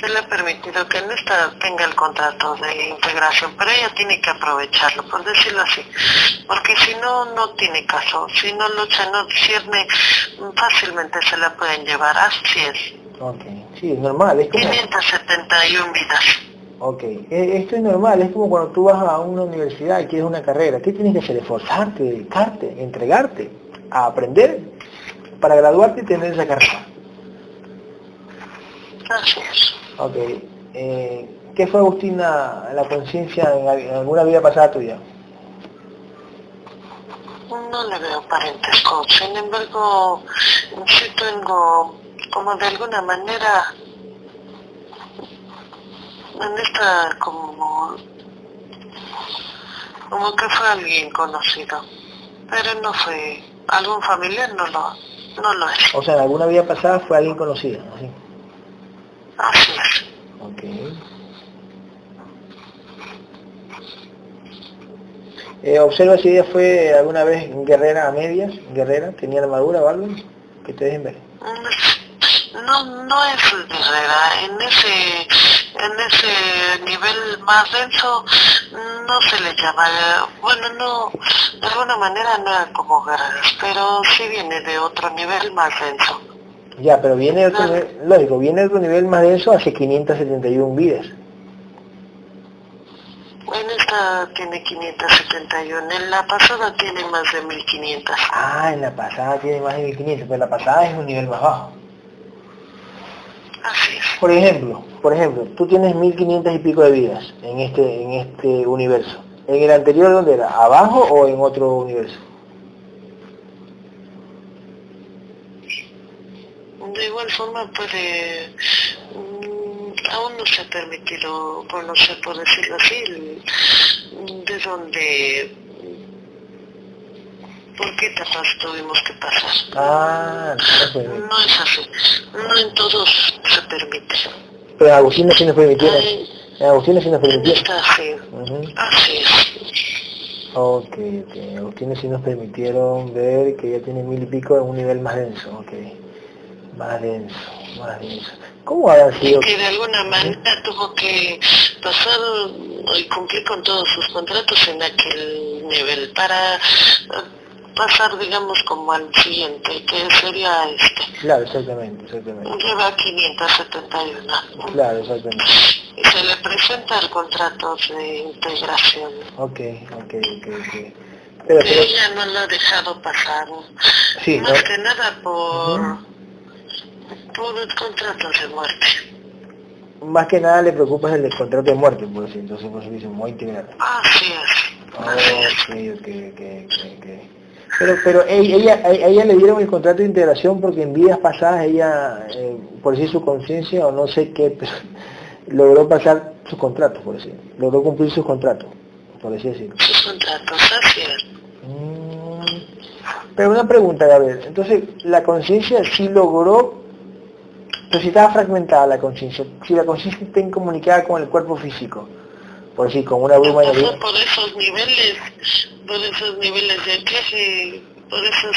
Speaker 2: se le ha permitido que en esta tenga el contrato de integración, pero ella tiene que aprovecharlo, por decirlo así, porque si no, no tiene caso, si no lucha, no cierne, fácilmente se la pueden llevar, así es.
Speaker 1: Ok, sí, es normal. Es
Speaker 2: como... 571 vidas.
Speaker 1: Ok, e, esto es normal, es como cuando tú vas a una universidad y quieres una carrera. ¿Qué tienes que hacer? Esforzarte, dedicarte, entregarte, a aprender para graduarte y tener esa carrera.
Speaker 2: Gracias.
Speaker 1: Ok. Eh, ¿Qué fue, Agustina, la conciencia en, alguna vida pasada tuya?
Speaker 2: No le veo parentesco, sin embargo, sí tengo como de alguna manera en esta como como que fue alguien conocido. Pero no fue algún familiar no lo no lo es.
Speaker 1: O sea en alguna vida pasada fue alguien conocido
Speaker 2: así así es.
Speaker 1: Okay eh, observa si ella fue alguna vez guerrera a medias guerrera tenía armadura o algo que te dejen ver.
Speaker 2: No, no es guerrera, en ese, en ese nivel más denso no se le llama, bueno, no, de alguna manera no era como guerreras, pero sí viene de otro nivel más denso.
Speaker 1: Ya, pero viene de otro ah. nivel, lógico, viene de otro nivel más denso hace 571 vidas.
Speaker 2: En esta tiene 571, en la pasada tiene más de 1500.
Speaker 1: Ah, en la pasada tiene más de 1500, pero la pasada es un nivel más bajo. Por ejemplo, por ejemplo, tú tienes 1500 y pico de vidas en este, en este universo. ¿En el anterior dónde era? ¿Abajo o en otro universo?
Speaker 2: De igual forma puede, mm, aún no se ha permitido conocer, por decirlo así, de dónde ¿Por qué etapas tuvimos que pasar?
Speaker 1: Ah,
Speaker 2: no es así. No en todos se permite.
Speaker 1: Pero Agustina sí nos permitieron. Agustina sí nos permitieron.
Speaker 2: Está así. Así es.
Speaker 1: Ok, ok. Agustina sí nos permitieron ver que ya tiene mil y pico en un nivel más denso. Ok. Más denso, más denso. ¿Cómo ha sido?
Speaker 2: Que de alguna manera tuvo que pasar y cumplir con todos sus contratos en aquel nivel para pasar, digamos, como al siguiente, que sería este.
Speaker 1: Claro, exactamente, exactamente.
Speaker 2: Lleva 571.
Speaker 1: Claro, exactamente.
Speaker 2: Y se le presenta el contrato de integración.
Speaker 1: Ok, ok, ok, ok.
Speaker 2: Pero, ella no lo ha dejado pasar. Sí, Más que nada por, por el contrato de muerte.
Speaker 1: Más que nada le preocupa el contrato de muerte, por decir, entonces por eso dice muy integral.
Speaker 2: Así es.
Speaker 1: Oh, ok, ok, ok, ok. Pero, pero ella, ella le dieron el contrato de integración porque en vidas pasadas ella, eh, por decir su conciencia o no sé qué, logró pasar sus contratos, por decir, logró cumplir sus contratos, por decir así.
Speaker 2: Sus contratos, así
Speaker 1: mm, pero una pregunta, Gabriel, entonces la conciencia sí logró, pero si estaba fragmentada la conciencia, si la conciencia está incomunicada con el cuerpo físico, por decir, con una bruma
Speaker 2: de... Por esos niveles por esos niveles de clase, por esos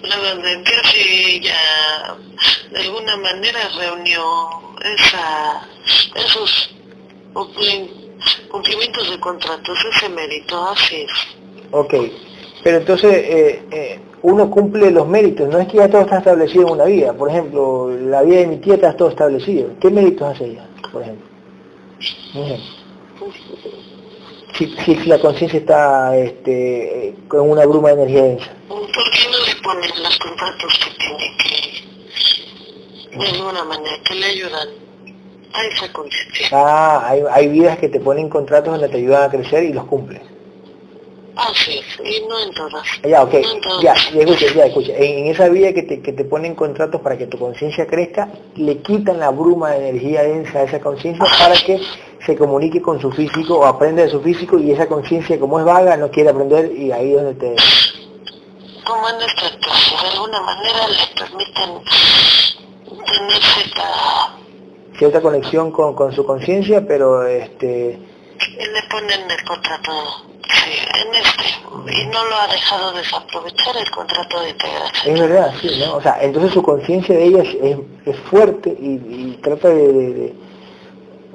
Speaker 2: pruebas de clase, ya de alguna manera reunió esa, esos cumplimientos de contratos, ese mérito, así es.
Speaker 1: Ok, pero entonces eh, eh, uno cumple los méritos, no es que ya todo está establecido en una vida, por ejemplo, la vida de mi tía está todo establecido, ¿qué méritos hace ella, por ejemplo? Si, la conciencia está este, con una bruma de energía densa.
Speaker 2: ¿Por qué no le ponen los contratos que tiene que, de alguna manera, que le ayudan? a esa conciencia.
Speaker 1: Ah, hay, hay vidas que te ponen contratos donde te ayudan a crecer y los cumples.
Speaker 2: Así es, y no en todas.
Speaker 1: Ya, ok,
Speaker 2: No en todas.
Speaker 1: ya, ya escucha, ya escucha. En, en esa vida que te, que te ponen contratos para que tu conciencia crezca, le quitan la bruma de energía densa a esa conciencia para que se comunique con su físico o aprenda de su físico y esa conciencia como es vaga no quiere aprender y ahí es donde te...
Speaker 2: Como en esta clase, de alguna manera les permiten tener cierta...
Speaker 1: cierta conexión con, con su conciencia, pero este
Speaker 2: y le ponen el contrato sí, en este, y no lo ha dejado desaprovechar el contrato de integración.
Speaker 1: es verdad, sí, ¿no? O sea, entonces su conciencia de ella es, es- es fuerte y, y trata de, de, de-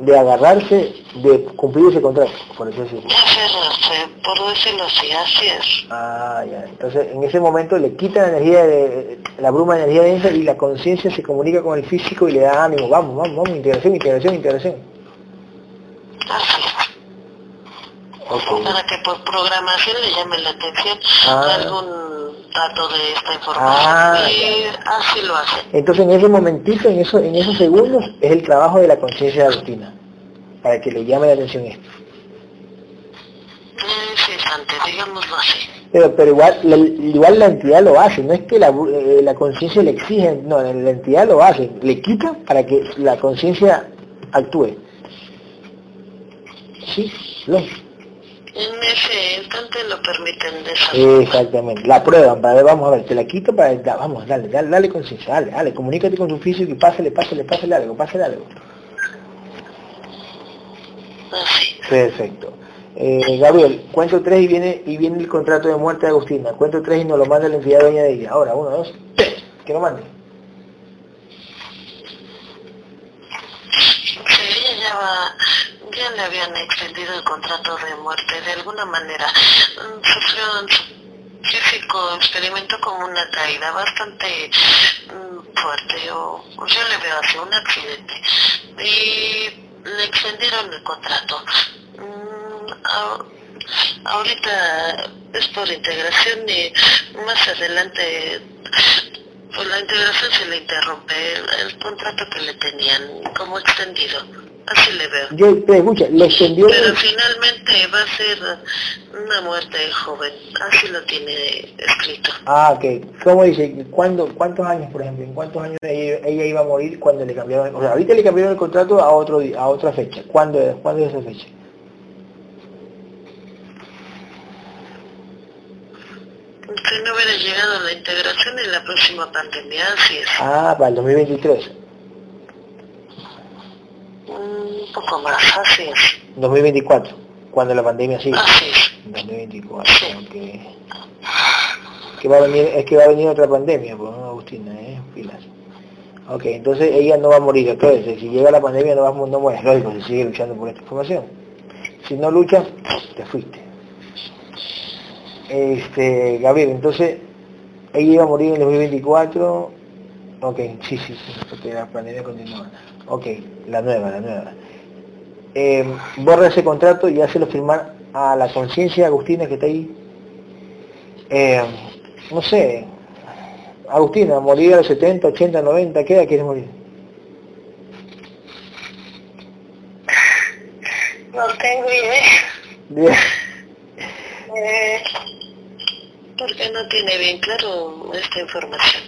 Speaker 1: de agarrarse de cumplir ese contrato, por eso
Speaker 2: aferrarse, por decirlo así, así es.
Speaker 1: Ah, ya. Entonces, en ese momento le quita la energía de la bruma de energía densa y la conciencia se comunica con el físico y le da ánimo. Vamos, vamos, vamos, integración, integración, integración.
Speaker 2: Así es. Para que por programación le llame la atención
Speaker 1: Ah.
Speaker 2: algún dato de esta información.
Speaker 1: Ah,
Speaker 2: y así lo hace.
Speaker 1: Entonces, en ese momentito, en, eso, en esos segundos, es el trabajo de la conciencia de Agustina, para que le llame la atención esto.
Speaker 2: Digámoslo así.
Speaker 1: Pero, pero igual, la, igual la entidad lo hace, no es que la, eh, la conciencia le exige, no, la entidad lo hace, le quita para que la conciencia actúe. Sí, lógico.
Speaker 2: En ese instante lo permiten de esa forma.
Speaker 1: Exactamente, la prueban para ver, vamos a ver, te la quito para, da- vamos, dale, dale, dale conciencia, dale, dale, comunícate con tu físico y pásale, pásale, pásale algo, pásale algo.
Speaker 2: Así.
Speaker 1: Perfecto. Eh, Gabriel, cuento tres y viene y viene el contrato de muerte de Agustina. Cuento tres y nos lo manda la entidad dueña de ella. Ahora, uno, dos, tres, que lo mande.
Speaker 2: Ya, va- ya le habían extendido el contrato de muerte de alguna manera. Mm, Sufrió su físico, experimentó como una caída bastante mm, fuerte, o yo le veo así, un accidente. Y le extendieron el contrato. Mm, ahorita es por integración y más adelante pues la integración se le interrumpe el, el contrato que le tenían como extendido. Así le veo.
Speaker 1: Yo, pero escucha, le extendió
Speaker 2: Pero
Speaker 1: el-
Speaker 2: finalmente va a ser una muerte joven. Así lo tiene escrito.
Speaker 1: Ah, ok. ¿Cómo dice? ¿Cuándo, ¿Cuántos años, por ejemplo? ¿En cuántos años ella, ella iba a morir cuando le cambiaron? O sea, ahorita le cambiaron el contrato a otro a otra fecha. ¿Cuándo, es- ¿cuándo es esa fecha?
Speaker 2: Si no hubiera llegado la integración en la próxima pandemia, así es.
Speaker 1: Ah, para el 2023.
Speaker 2: Un poco más, así es.
Speaker 1: 2024, cuando la pandemia sigue.
Speaker 2: Así es.
Speaker 1: 2024, ok. Que va a venir, es que va a venir otra pandemia, pues, ¿no, Agustina, eh, pilas. Ok, entonces ella no va a morir, entonces, si llega la pandemia no va no muere, lógico, si sigue luchando por esta información. Si no luchas, te fuiste. Este, Gabriel, entonces, ella iba a morir en el 2024, ok, sí, sí, sí, porque la pandemia continúa. Ok, la nueva, la nueva. Eh, borra ese contrato y hácelo firmar a la conciencia Agustina que está ahí. Eh, no sé, Agustina, morir a los 70, 80, 90, ¿qué edad quieres morir?
Speaker 3: No tengo idea.
Speaker 1: Bien.
Speaker 3: Eh,
Speaker 2: Porque no tiene bien claro esta información.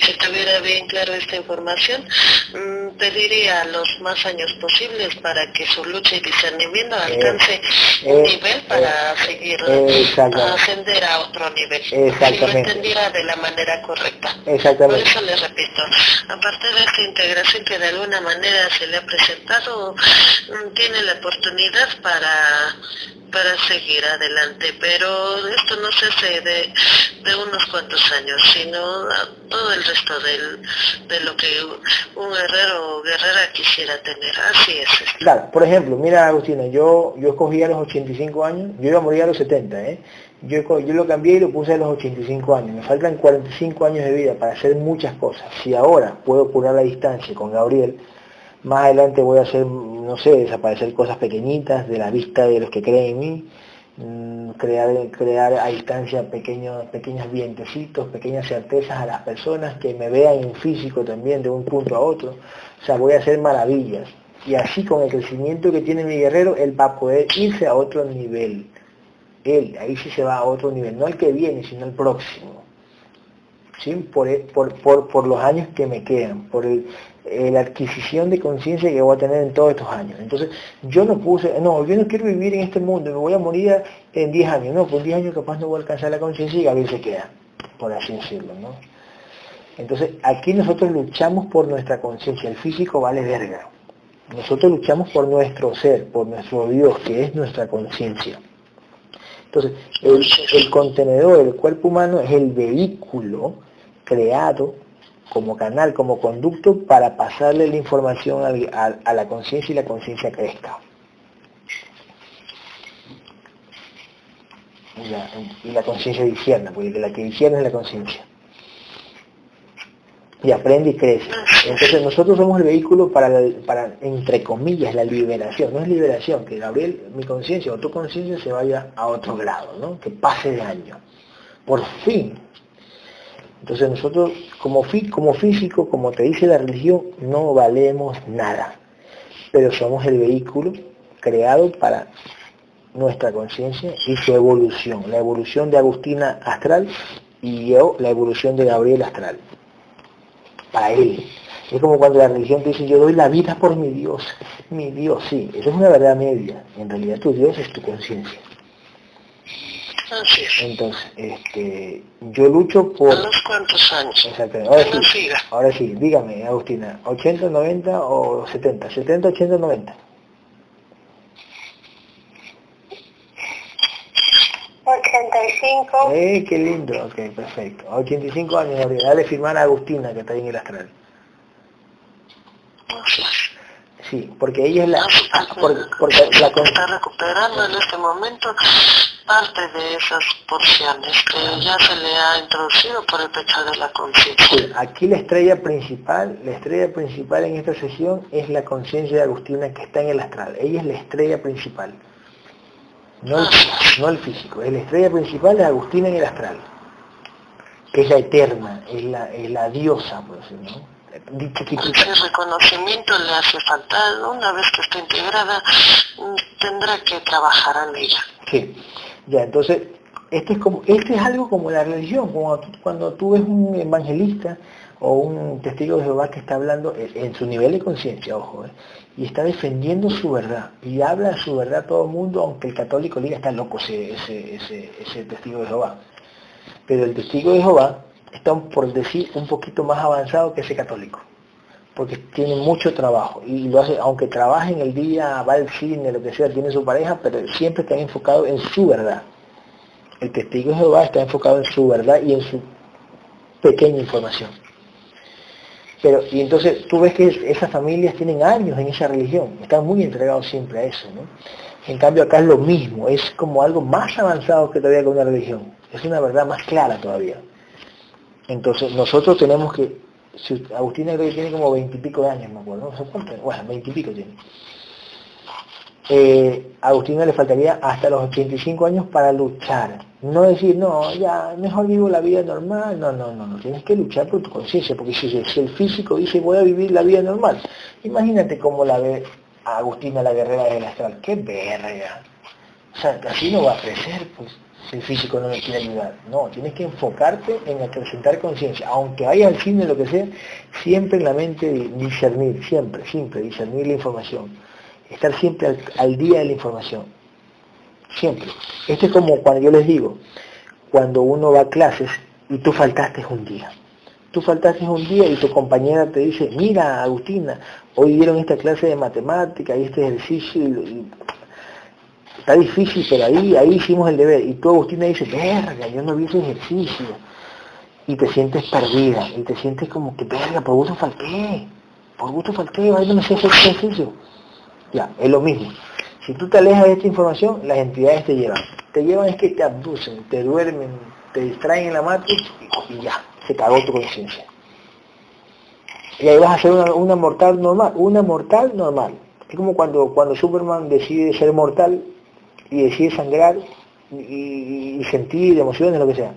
Speaker 2: Si tuviera bien claro esta información, mm, pediría los más años posibles para que su lucha y discernimiento alcance un
Speaker 1: eh,
Speaker 2: nivel para seguir
Speaker 1: eh, exactamente.
Speaker 2: ascender a otro nivel. Si lo entendiera de la manera correcta. Por eso les repito, aparte de esta integración que de alguna manera se le ha presentado, mm, tiene la oportunidad para para seguir adelante, pero esto no se hace de, de unos cuantos años, sino todo el resto del, de lo que un guerrero o guerrera quisiera tener. Así es.
Speaker 1: Claro, por ejemplo, mira Agustina, yo yo escogí a los 85 años, yo iba a morir a los 70, ¿eh? Yo, yo lo cambié y lo puse a los 85 años. Me faltan 45 años de vida para hacer muchas cosas. Si ahora puedo curar la distancia con Gabriel, más adelante voy a hacer, no sé, desaparecer cosas pequeñitas de la vista de los que creen en mí, mm, crear, crear a distancia pequeños, pequeños vientecitos, pequeñas certezas a las personas que me vean en físico también de un punto a otro. O sea, voy a hacer maravillas. Y así con el crecimiento que tiene mi guerrero, él va a poder irse a otro nivel. Él, ahí sí se va a otro nivel, no el que viene, sino el próximo. ¿Sí? Por, por, por, los años que me quedan, por el, eh, la adquisición de conciencia que voy a tener en todos estos años. Entonces, yo no puse, no, yo no quiero vivir en este mundo, me voy a morir en 10 años. No, por 10 años capaz no voy a alcanzar la conciencia y Gabriel se queda, por así decirlo. Entonces, aquí nosotros luchamos por nuestra conciencia, el físico vale verga. Nosotros luchamos por nuestro ser, por nuestro Dios, que es nuestra conciencia. Entonces, el, contenedor, el cuerpo humano, es el vehículo creado como canal, como conducto para pasarle la información a, la conciencia y la conciencia crezca. Y la, conciencia disierna, porque la que disierna es la conciencia y aprende y crece. Entonces nosotros somos el vehículo para, para, entre comillas, la liberación. No es liberación, que Gabriel, mi conciencia o tu conciencia se vaya a otro grado, ¿no? que pase de año. Por fin. Entonces nosotros como, como físico, como te dice la religión, no valemos nada. Pero somos el vehículo creado para nuestra conciencia y su evolución. La evolución de Agustina astral y yo la evolución de Gabriel astral para él. Es como cuando la religión te dice, yo doy la vida por mi Dios. Mi Dios, sí, eso es una verdad media. En realidad tu Dios es tu conciencia. Entonces, este, yo lucho por...
Speaker 2: ¿A los cuántos años?
Speaker 1: Exactamente. Ahora sí, ahora sí, dígame, Agustina, ¿80, 90 o 70? ¿70, 80, 90?
Speaker 3: 85.
Speaker 1: Eh, qué lindo, ok, perfecto. A 85 años, Gabriel. Dale firmar a Agustina, que está ahí en el astral. Sí, porque ella es la...
Speaker 2: Porque, la está recuperando en este momento parte de esas porciones que ya se le ha introducido por el pecho de la conciencia.
Speaker 1: aquí la estrella principal, la estrella principal en esta sesión es la conciencia de Agustina que está en el astral. Ella es la estrella principal. No el, no el físico, es la estrella principal es Agustina en el astral, que es la eterna, es la, es la diosa, por decirlo, ¿no?
Speaker 2: Ese reconocimiento le hace falta, una vez que está integrada, tendrá que trabajar en ella.
Speaker 1: Sí, ya, entonces, este es, como, este es algo como la religión, como cuando tú ves un evangelista o un testigo de Jehová que está hablando en su nivel de conciencia, ojo, ¿eh? y está defendiendo su verdad, y habla su verdad a todo el mundo, aunque el católico diga está loco ese, ese, ese, testigo de Jehová. Pero el testigo de Jehová está, por decir, un poquito más avanzado que ese católico, porque tiene mucho trabajo, y lo hace, aunque trabaje en el día, va al cine, lo que sea, tiene su pareja, pero siempre está enfocado en su verdad. El testigo de Jehová está enfocado en su verdad y en su pequeña información. Pero, y entonces tú ves que esas familias tienen años en esa religión, están muy entregados siempre a eso, ¿no? En cambio acá es lo mismo, es como algo más avanzado que todavía con una religión, es una verdad más clara todavía. Entonces nosotros tenemos que, si Agustina creo que tiene como veintipico de años, me acuerdo, no sé cuánto, bueno, veintipico tiene eh, Agustina le faltaría hasta los 85 años para luchar. No decir, no, ya, mejor vivo la vida normal. No, no, no, no. Tienes que luchar por tu conciencia, porque si, el físico dice, voy a vivir la vida normal, imagínate cómo la ve Agustina la guerrera del astral. ¡Qué verga! O sea, así no va a crecer, pues, el físico no le quiere ayudar. No, tienes que enfocarte en acrecentar conciencia. Aunque vaya al cine, lo que sea, siempre en la mente discernir, siempre, siempre, discernir la información estar siempre al, día de la información. Siempre. Esto es como cuando yo les digo, cuando uno va a clases y tú faltaste un día. Tú faltaste un día y tu compañera te dice, mira Agustina, hoy dieron esta clase de matemática y este ejercicio y, está difícil, pero ahí, ahí hicimos el deber. Y tú Agustina dice, verga, yo no vi ese ejercicio. Y te sientes perdida, y te sientes como que, verga, por gusto falté, por gusto falté, ahí no me sé hacer ejercicio. Ya, es lo mismo. Si tú te alejas de esta información, las entidades te llevan. Te llevan es que te abducen, te duermen, te distraen en la matriz y ya, se cagó tu conciencia. Y ahí vas a ser una, mortal normal, una mortal normal. Es como cuando, cuando Superman decide ser mortal y decide sangrar y, sentir emociones, lo que sea.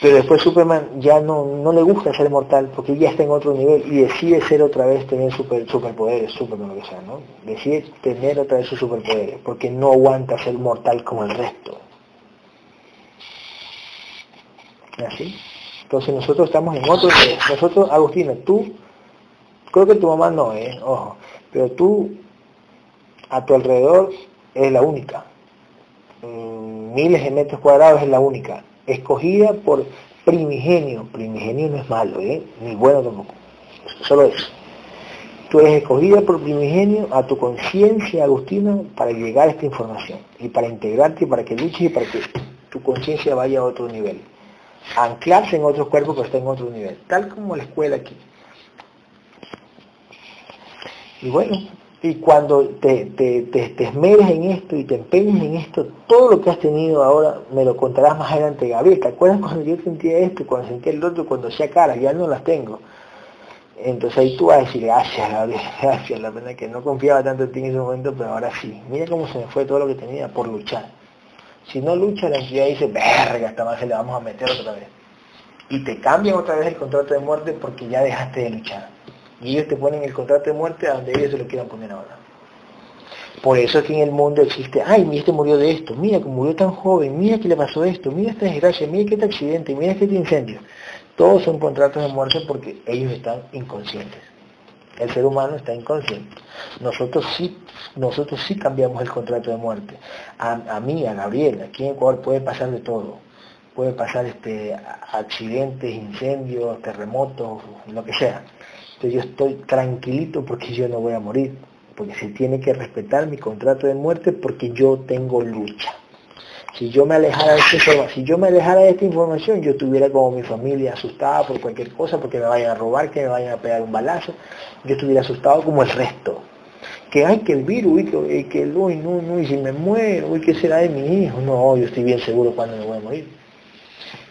Speaker 1: Pero después Superman ya no, no le gusta ser mortal porque ya está en otro nivel y decide ser otra vez tener super, superpoderes, Superman lo que sea, ¿no? Decide tener otra vez sus superpoderes porque no aguanta ser mortal como el resto. ¿Así? Entonces nosotros estamos en otro nivel. Nosotros, Agustina, tú, creo que tu mamá no, ¿eh? Ojo, pero tú, a tu alrededor, es la única. Mm, miles de metros cuadrados es la única escogida por primigenio. Primigenio no es malo, ¿eh? ni bueno tampoco. Solo eso. Tú eres escogida por primigenio a tu conciencia, Agustina, para llegar a esta información y para integrarte, para que luches y para que tu conciencia vaya a otro nivel. Anclarse en otros cuerpos, pero está en otro nivel. Tal como la escuela aquí. Y bueno, y cuando te, te, te, esmeres en esto y te empeñes en esto, todo lo que has tenido ahora me lo contarás más adelante, Gabriel. ¿Te acuerdas cuando yo sentía esto, cuando sentía el otro, cuando hacía cara? Ya no las tengo. Entonces ahí tú vas a decir, gracias Gabriel, gracias, la pena que no confiaba tanto en ti en ese momento, pero ahora sí. Mira cómo se me fue todo lo que tenía por luchar. Si no lucha, la entidad dice, verga, esta más se le vamos a meter otra vez. Y te cambian otra vez el contrato de muerte porque ya dejaste de luchar y ellos te ponen el contrato de muerte a donde ellos se lo quieran poner ahora. Por eso es que en el mundo existe, ay, este murió de esto, mira que murió tan joven, mira que le pasó esto, mira esta desgracia, mira que este accidente, mira que este incendio. Todos son contratos de muerte porque ellos están inconscientes. El ser humano está inconsciente. Nosotros sí, nosotros sí cambiamos el contrato de muerte. A, a mí, a Gabriel, aquí en Ecuador puede pasar de todo. Puede pasar este, accidentes, incendios, terremotos, lo que sea entonces yo estoy tranquilito porque yo no voy a morir, porque se tiene que respetar mi contrato de muerte porque yo tengo lucha. Si yo me alejara de esta información, yo estuviera como mi familia asustada por cualquier cosa, porque me vayan a robar, que me vayan a pegar un balazo, yo estuviera asustado como el resto. Que hay que el virus, y que, que uy, no, no, y si me muero, uy, ¿qué será de mi hijo? No, yo estoy bien seguro cuando me voy a morir.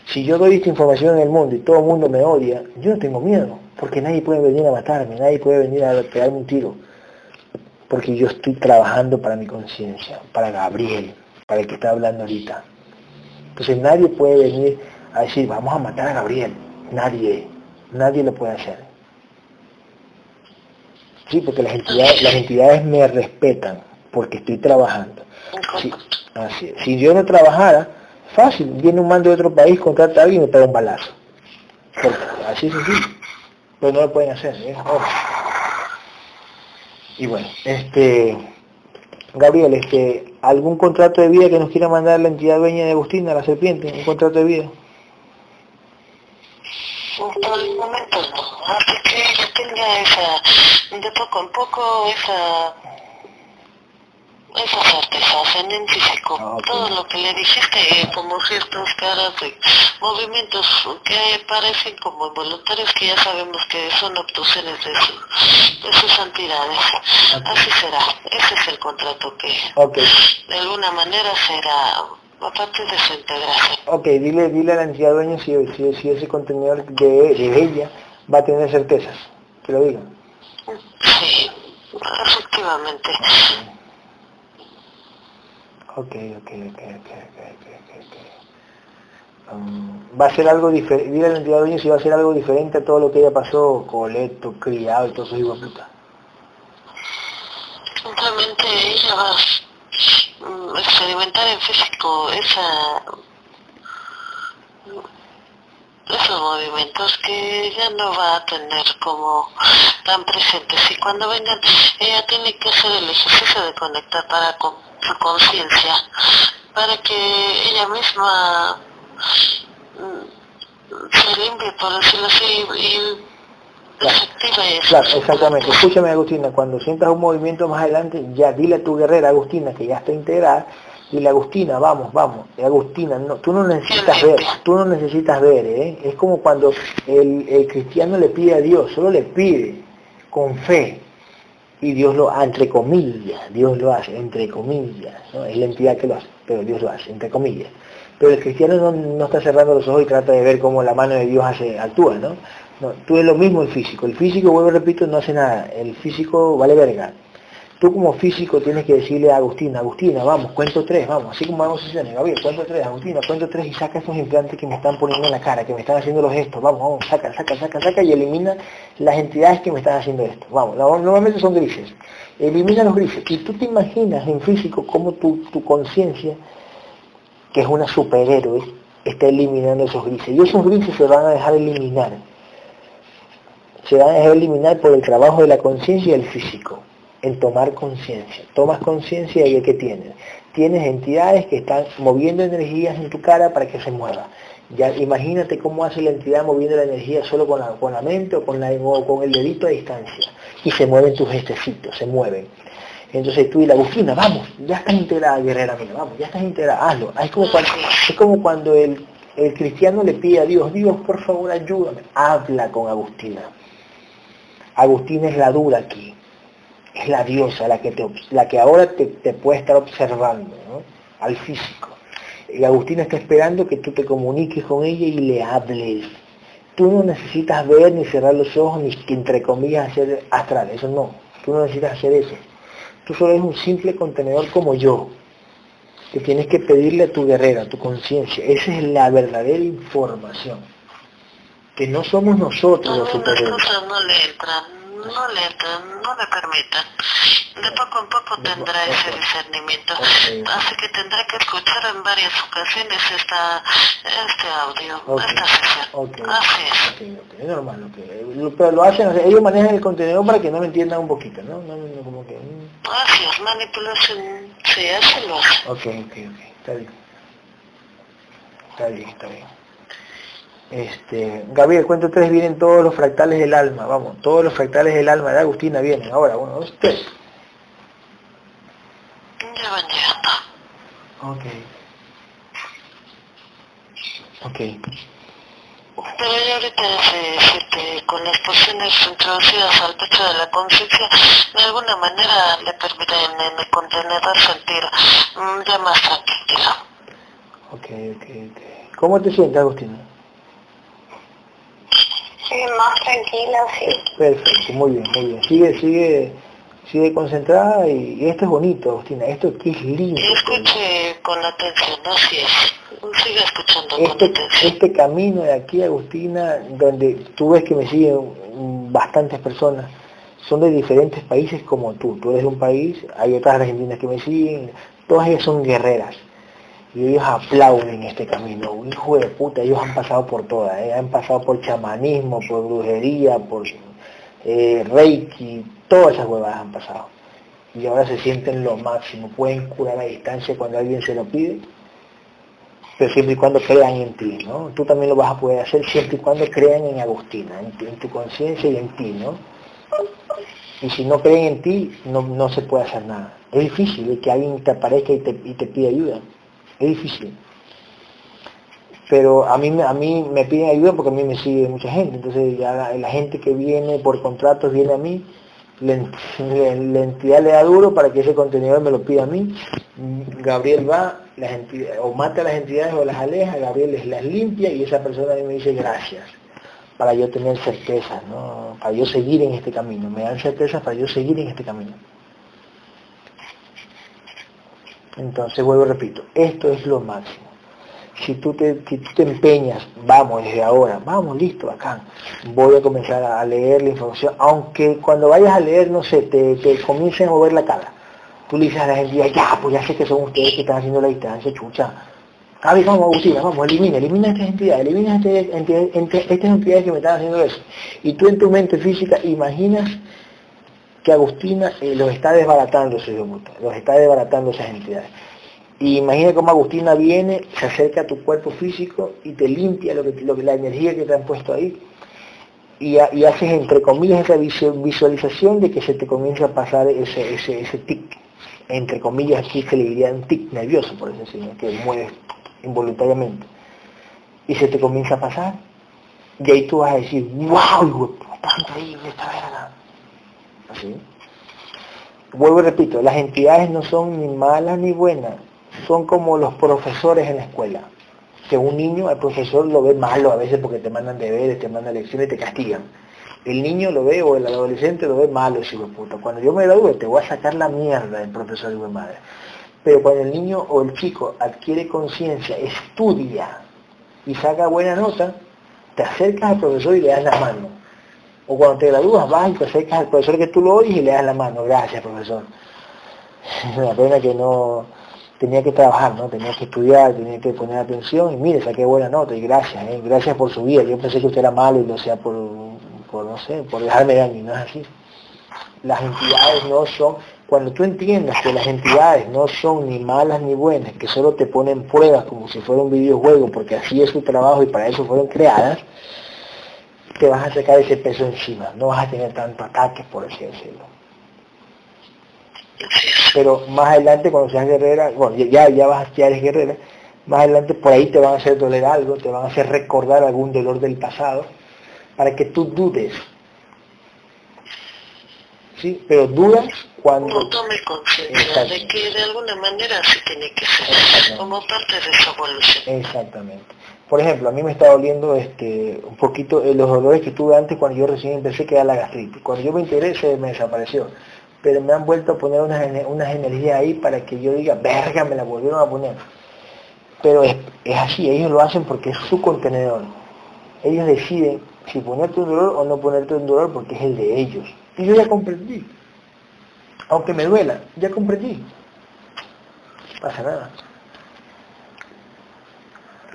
Speaker 1: Si yo doy esta información en el mundo y todo el mundo me odia, yo no tengo miedo porque nadie puede venir a matarme, nadie puede venir a pegarme un tiro, porque yo estoy trabajando para mi conciencia, para Gabriel, para el que está hablando ahorita. Entonces nadie puede venir a decir, vamos a matar a Gabriel, nadie, nadie lo puede hacer. Sí, porque las entidades, las entidades me respetan, porque estoy trabajando. Si, si yo no trabajara, fácil, viene un mando de otro país, contrata a alguien y me pega un balazo. así es sencillo pero no lo pueden hacer. ¿eh? Y bueno, este Gabriel, este, ¿algún contrato de vida que nos quiera mandar la entidad dueña de Agustina, la serpiente? ¿Un contrato de vida?
Speaker 2: Por el momento no, así que yo tenga esa, de poco en poco, esa esa certeza, en físico. Ah, Todo lo que le dijiste, eh, como gestos, caras y movimientos que parecen como involuntarios, que ya sabemos que son obtusiones de, su, de sus santidades. Así será. Ese es el contrato que de alguna manera será aparte de su integración.
Speaker 1: Ok, dile, dile a la entidad dueña si, si, ese contenedor de, de ella va a tener certezas. Que lo diga.
Speaker 2: Sí, efectivamente.
Speaker 1: Ok, ok, ok, ok, ok, um, va a ser algo diferente, dile la entidad dueña si va a ser algo diferente a todo lo que ya pasó, coleto, criado y todo eso, hijo puta.
Speaker 2: Simplemente ella va a mm, experimentar en físico esa esos movimientos que ella no va a tener como tan presentes y cuando vengan ella tiene que hacer el ejercicio de conectar para con su conciencia para que ella misma mm, se limpie, por decirlo así, y
Speaker 1: Claro, exactamente. Escúchame, Agustina, cuando sientas un movimiento más adelante, ya dile a tu guerrera, Agustina, que ya está integrada, dile, Agustina, vamos, vamos. Agustina, no, tú no necesitas ver, tú no necesitas ver, ¿eh? Es como cuando el, el cristiano le pide a Dios, solo le pide, con fe, y Dios lo, hace, entre comillas, Dios lo hace, entre comillas, ¿no? es la entidad que lo hace, pero Dios lo hace, entre comillas. Pero el cristiano no, está cerrando los ojos y trata de ver cómo la mano de Dios hace, actúa, ¿no? no tú es lo mismo el físico, el físico, vuelvo repito, no hace nada, el físico vale verga. Tú como físico tienes que decirle a Agustina, Agustina, vamos, cuento tres, vamos, así como vamos a hacer, Gabriel, cuento tres, Agustina, cuento tres y saca esos implantes que me están poniendo en la cara, que me están haciendo los gestos, vamos, vamos, saca, saca, saca, saca y elimina las entidades que me están haciendo esto. Vamos, normalmente son grises. Elimina los grises. Y tú te imaginas en físico cómo tu, tu conciencia, que es una superhéroe, está eliminando esos grises. Y esos grises se van a dejar eliminar. Se van a dejar eliminar por el trabajo de la conciencia y el físico en tomar conciencia. Tomas conciencia de que tienes. Tienes entidades que están moviendo energías en tu cara para que se mueva. Ya imagínate cómo hace la entidad moviendo la energía solo con la, mente o con, la, con el dedito a distancia. Y se mueven tus gestecitos, se mueven. Entonces tú y la Agustina, vamos, ya estás integrada, guerrera mía, vamos, ya estás integrada, hazlo. Es como cuando, es como cuando el, el cristiano le pide a Dios, Dios, por favor, ayúdame. Habla con Agustina. Agustina es la dura aquí es la diosa la que, te, la que ahora te, puede estar observando, ¿no? al físico. Y Agustina está esperando que tú te comuniques con ella y le hables. Tú no necesitas ver ni cerrar los ojos ni entre comillas hacer astral, eso no. Tú no necesitas hacer eso. Tú solo eres un simple contenedor como yo, que tienes que pedirle a tu guerrera, a tu conciencia. Esa es la verdadera información. Que no somos nosotros los superiores
Speaker 2: no le, no le permitan. De poco en poco tendrá ese discernimiento. Así que tendrá que escuchar en varias ocasiones esta, este audio, esta sesión. Así es.
Speaker 1: es normal. Pero lo hacen, ellos manejan el contenido para que no lo entiendan un poquito, ¿no? no, no como que,
Speaker 2: mm. Así es, manipulación, sí, así lo hace.
Speaker 1: Ok, ok, ok, está bien. Está bien, está bien. Este, Gabriel, cuento tres vienen todos los fractales del alma, vamos, todos los fractales del alma de Agustina vienen. Ahora, uno, dos, tres.
Speaker 2: Ya van llegando.
Speaker 1: Ok. Ok.
Speaker 2: Pero yo ahorita decirte, con las porciones introducidas al pecho de la conciencia, de alguna manera le permiten en el contenedor sentir mm, ya más tranquila.
Speaker 1: Ok, ok, ok. ¿Cómo te sientes, Agustina?
Speaker 3: Sí, más tranquila, sí.
Speaker 1: Perfecto, muy bien, muy bien. Sigue, sigue, sigue concentrada y, esto es bonito, Agustina, esto aquí es lindo.
Speaker 2: Escuche con atención, así es. Sigue escuchando
Speaker 1: este,
Speaker 2: con atención.
Speaker 1: Este camino de aquí, Agustina, donde tú ves que me siguen bastantes personas, son de diferentes países como tú. Tú eres de un país, hay otras argentinas que me siguen, todas ellas son guerreras y ellos aplauden este camino. Hijo de puta, ellos han pasado por todas, ¿eh? han pasado por chamanismo, por brujería, por eh, reiki, todas esas huevadas han pasado. Y ahora se sienten lo máximo, pueden curar a distancia cuando alguien se lo pide, pero siempre y cuando crean en ti, ¿no? Tú también lo vas a poder hacer siempre y cuando crean en Agustina, en, tu conciencia y en ti, ¿no? Y si no creen en ti, no, no se puede hacer nada. Es difícil que alguien te aparezca y te, y te pida ayuda. Es difícil. Pero a mí, a mí me piden ayuda porque a mí me sigue mucha gente. Entonces ya la, gente que viene por contratos viene a mí, la, entidad le da duro para que ese contenedor me lo pida a mí. Gabriel va, las o mata a las entidades o las aleja, Gabriel les las limpia y esa persona me dice gracias para yo tener certeza, ¿no? para yo seguir en este camino. Me dan certeza para yo seguir en este camino. Entonces, vuelvo y repito, esto es lo máximo. Si tú te, te empeñas, vamos desde ahora, vamos, listo, acá, voy a comenzar a leer la información, aunque cuando vayas a leer, no sé, te, comiencen a mover la cara. Tú le dices a la gente, ya, pues ya sé que son ustedes que están haciendo la distancia, chucha. A ver, vamos, Agustina, vamos, elimina, elimina estas entidades, elimina estas entidades, estas entidades que me están haciendo eso. Y tú en tu mente física imaginas que Agustina eh, los está desbaratando, los está desbaratando esas entidades. Y imagina cómo Agustina viene, se acerca a tu cuerpo físico y te limpia lo que, lo, la energía que te han puesto ahí. Y, haces entre comillas esa visualización de que se te comienza a pasar ese, ese, ese tic, entre comillas aquí se le diría un tic nervioso, por eso decirlo, que mueves involuntariamente. Y se te comienza a pasar. Y ahí tú vas a decir, wow, está increíble esta verga Vuelvo y repito, las entidades no son ni malas ni buenas, son como los profesores en la escuela. Que un niño, al profesor lo ve malo a veces porque te mandan deberes, te mandan lecciones y te castigan. El niño lo ve o el adolescente lo ve malo, hijo puta. Cuando yo me gradúe te voy a sacar la mierda del profesor de madre. Pero cuando el niño o el chico adquiere conciencia, estudia y saca buena nota, te acercas al profesor y le das la mano. O cuando te gradúas vas y te acercas al profesor que tú lo oyes y le das la mano. Gracias, profesor. Es una pena que no tenía que trabajar, ¿no? Tenía que estudiar, tenía que poner atención y mire, saqué buena nota y gracias, ¿eh? gracias por su vida. Yo pensé que usted era malo y lo sea por, por no sé, por dejarme daño, no es así. Las entidades no son, cuando tú entiendas que las entidades no son ni malas ni buenas, que solo te ponen pruebas como si fuera un videojuego, porque así es su trabajo y para eso fueron creadas, te vas a sacar ese peso encima, no vas a tener tanto ataques, por así decirlo. Pero más adelante cuando seas guerrera, bueno, ya, ya vas, ya eres guerrera, más adelante por ahí te van a hacer doler algo, te van a hacer recordar algún dolor del pasado, para que tú dudes. ¿Sí? Pero dudas cuando...
Speaker 2: No tome conciencia de que de alguna manera se tiene que ser como parte de su evolución.
Speaker 1: Exactamente. Por ejemplo, a mí me está doliendo este, un poquito eh, los dolores que tuve antes cuando yo recién empecé que era la gastritis. Cuando yo me enteré se me desapareció. Pero me han vuelto a poner unas, unas energías ahí para que yo diga, verga, me la volvieron a poner. Pero es, es así, ellos lo hacen porque es su contenedor. Ellos deciden si ponerte un dolor o no ponerte un dolor porque es el de ellos. Y yo ya comprendí. Aunque me duela, ya comprendí. No pasa nada.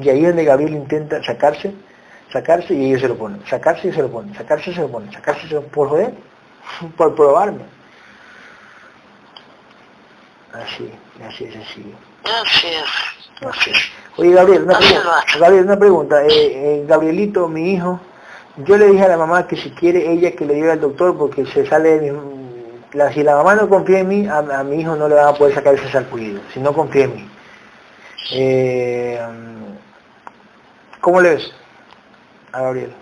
Speaker 1: Y ahí es donde Gabriel intenta sacarse, sacarse y ellos se lo ponen. Sacarse y se lo ponen, sacarse y se lo ponen, sacarse y se lo ponen. Por joder, por probarme. Así, así es así.
Speaker 2: Así es. Así es.
Speaker 1: Oye Gabriel, una pregunta. Gabriel, una pregunta. Eh, eh, Gabrielito, mi hijo, yo le dije a la mamá que si quiere ella que le lleve al doctor porque se sale de mi... La, si la mamá no confía en mí, a, a, mi hijo no le van a poder sacar ese salpullido, si no confía en mí. Eh, ¿Cómo le ves a Gabriel?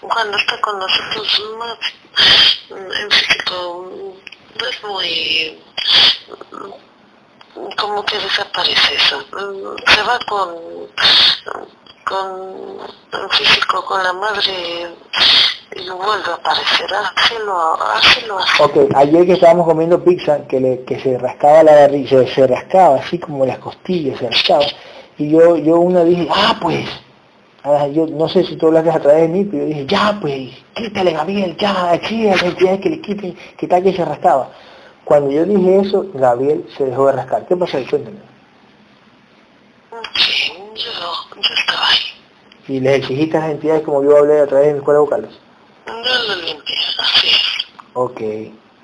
Speaker 2: Cuando está con nosotros más en físico es muy como que desaparece eso. Se va con, con físico, con la madre y vuelve a aparecer. Así lo, así lo hace.
Speaker 1: Ok, ayer que estábamos comiendo pizza, que, le, que se rascaba la barriga, se, se rascaba así como las costillas, se rascaba. Y yo, yo una dije, ah, pues, Ah, yo no sé si tú hablaste a través de mí, pero yo dije, ya pues, quítale Gabriel, ya, aquí a las entidades que le quiten, que tal que se rascaba. Cuando yo dije eso, Gabriel se dejó de rascar. ¿Qué pasó ahí? Cuéntame.
Speaker 2: Sí, yo, yo estaba ahí.
Speaker 1: ¿Y les exigiste a las entidades como yo hablé a través de mi escuela vocales?
Speaker 2: Yo lo limpié, así es.
Speaker 1: Ok.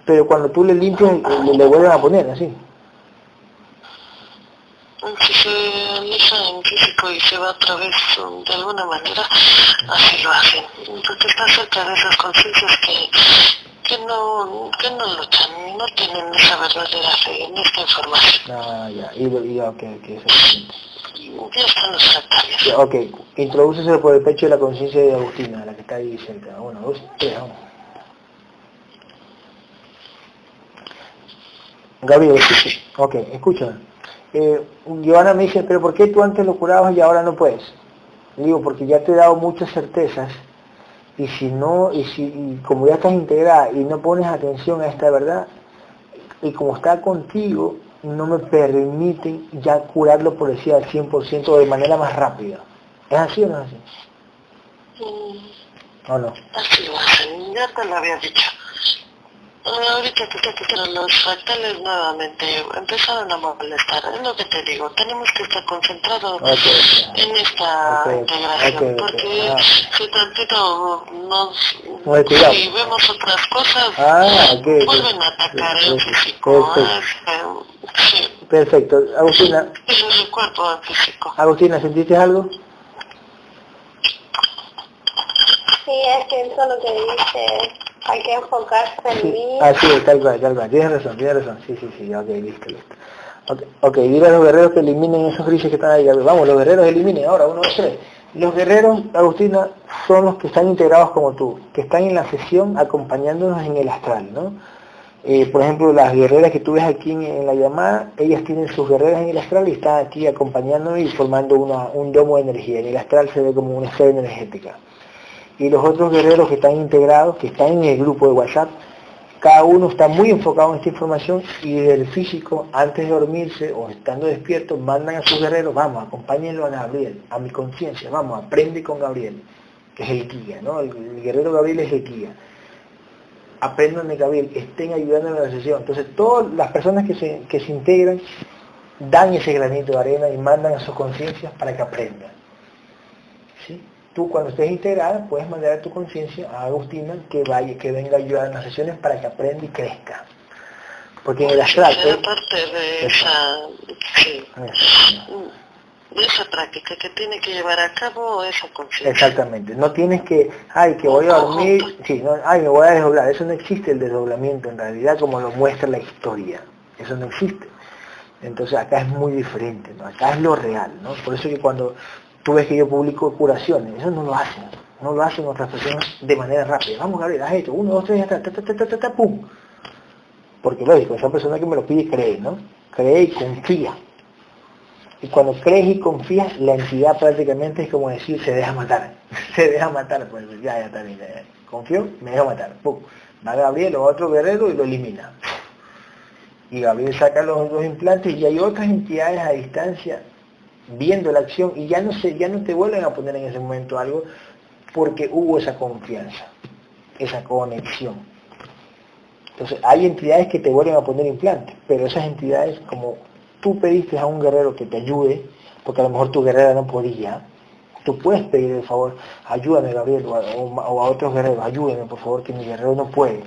Speaker 1: Pero cuando tú le limpias, le, le vuelven a poner, así.
Speaker 2: Si se alisa en físico y se va a través de alguna manera, así lo hacen. Entonces está cerca de esas conciencias que, que, no, que no luchan, no tienen esa verdadera fe en esta información.
Speaker 1: Ah, ya, y, y ok, ok,
Speaker 2: Ya,
Speaker 1: ok, introdúcese por el pecho de la conciencia de Agustina, la que está ahí cerca. Uno, dos, tres, vamos. Gabriel. Ok, escucha. Eh, Giovanna me dice, pero ¿por qué tú antes lo curabas y ahora no puedes? Digo, porque ya te he dado muchas certezas y si no, y si y como ya estás integrada y no pones atención a esta verdad, y como está contigo, no me permiten ya curarlo por decir al 100% o de manera más rápida. ¿Es así o no es así?
Speaker 2: Mm,
Speaker 1: ¿O no?
Speaker 2: así ya te lo había dicho. Ahorita que te quitaron los fractales nuevamente empezaron a molestar. Es lo que te digo, tenemos que estar concentrados
Speaker 1: Okay.
Speaker 2: en esta integración, porque
Speaker 1: Ah.
Speaker 2: si tantito nos... Si vemos otras cosas,
Speaker 1: Ah,
Speaker 2: vuelven a atacar el físico.
Speaker 1: Perfecto.
Speaker 2: es, eh, sí,
Speaker 1: Perfecto. Agustina,
Speaker 2: es el cuerpo físico.
Speaker 1: Agustina, ¿sentiste algo?
Speaker 3: Sí, es que eso lo que dice, hay que enfocarse en
Speaker 1: Sí,
Speaker 3: mí.
Speaker 1: así es, tal cual, tal cual. Tienes razón, tienes razón. Sí, sí, sí, ok, listo, listo. Ok, okay dile a los guerreros que eliminen esos grises que están ahí. Vamos, los guerreros eliminen. Ahora, uno, dos, tres. Los guerreros, Agustina, son los que están integrados como tú, que están en la sesión acompañándonos en el astral, ¿no? Eh, por ejemplo, las guerreras que tú ves aquí en, la llamada, ellas tienen sus guerreras en el astral y están aquí acompañándonos y formando un domo de energía. En el astral se ve como una esfera energética. Y los otros guerreros que están integrados, que están en el grupo de WhatsApp, cada uno está muy enfocado en esta información y del físico, antes de dormirse o estando despierto, mandan a sus guerreros, vamos, acompáñenlo a Gabriel, a mi conciencia, vamos, aprende con Gabriel, que es el guía, ¿no? El, guerrero Gabriel es el guía. Aprendan de Gabriel, estén ayudando en la sesión. Entonces, todas las personas que se, que se integran dan ese granito de arena y mandan a sus conciencias para que aprendan. Tú cuando estés integrada puedes mandar a tu conciencia a Agustina que vaya, que venga a ayudar en las sesiones para que aprenda y crezca. Porque en el astral...
Speaker 2: parte de esa, de esa práctica que tiene que llevar a cabo esa conciencia.
Speaker 1: Exactamente. No tienes que, ay, que voy a dormir, sí, no, ay, me voy a desdoblar. Eso no existe el desdoblamiento en realidad como lo muestra la historia. Eso no existe. Entonces acá es muy diferente, ¿no? Acá es lo real, ¿no? Por eso que cuando Tú ves que yo publico curaciones, eso no lo hacen, no lo hacen otras personas de manera rápida. Vamos, Gabriel, haz esto, uno, dos, tres, ya está, ta, ta, ta, ta, pum. Porque lógico, esa persona que me lo pide cree, ¿no? Cree y confía. Y cuando crees y confías, la entidad prácticamente es como decir, se deja matar. se deja matar, pues ya, ya bien. Confío, me deja matar. Pum. Va Gabriel o otro guerrero y lo elimina. Y Gabriel saca los dos implantes y hay otras entidades a distancia viendo la acción y ya no, se, ya no te vuelven a poner en ese momento algo porque hubo esa confianza, esa conexión. Entonces hay entidades que te vuelven a poner implantes, pero esas entidades como tú pediste a un guerrero que te ayude, porque a lo mejor tu guerrera no podía, tú puedes pedir el favor, ayúdame Gabriel, o a, otros guerreros, ayúdenme por favor que mi guerrero no puede,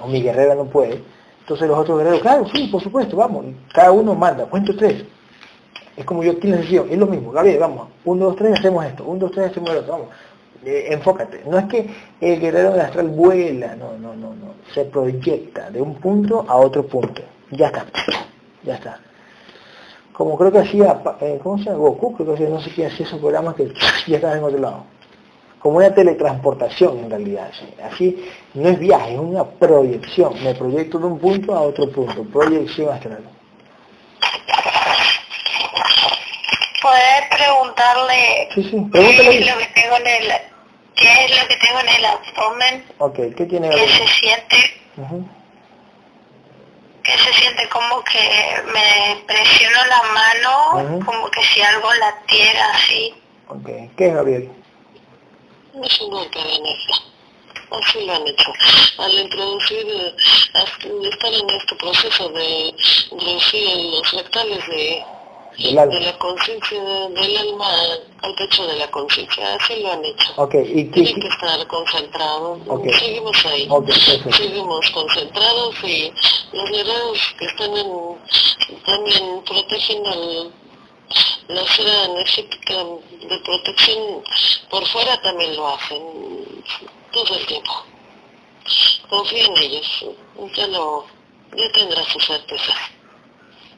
Speaker 1: o mi guerrera no puede. Entonces los otros guerreros, claro, sí, por supuesto, vamos, cada uno manda, cuento tres, es como yo la sesión, es lo mismo. Gabriel, vamos, uno, dos, tres, hacemos esto, uno, dos, tres, hacemos esto, vamos. Eh, enfócate. No es que el guerrero astral vuela, no, no, no, no. Se proyecta de un punto a otro punto. Ya está, ya está. Como creo que hacía, eh, ¿cómo se llama? Goku, creo que no sé quién hacía esos programas que ya estaba en otro lado. Como una teletransportación en realidad. Así no es viaje, es una proyección. Me proyecto de un punto a otro punto. Proyección astral.
Speaker 3: poder preguntarle
Speaker 1: sí, sí.
Speaker 3: qué es lo que tengo en el qué es lo que tengo en el abdomen.
Speaker 1: Ok, ¿qué tiene
Speaker 3: que se siente que se siente como que me presiono la mano como que si algo latiera así.
Speaker 1: Ok ¿qué es Gabriel?
Speaker 2: es una así lo han hecho. Al introducir, eh, estar en este proceso de introducir los rectales de de la conciencia del alma al pecho de la conciencia, así lo han hecho.
Speaker 1: Okay, ¿y
Speaker 2: Tienen que estar concentrados, seguimos ahí, seguimos concentrados y los guerreros que están en, también protegen el, la esfera energética de protección por fuera también lo hacen todo el tiempo. Confía en ellos, ya, lo, ya tendrá su certeza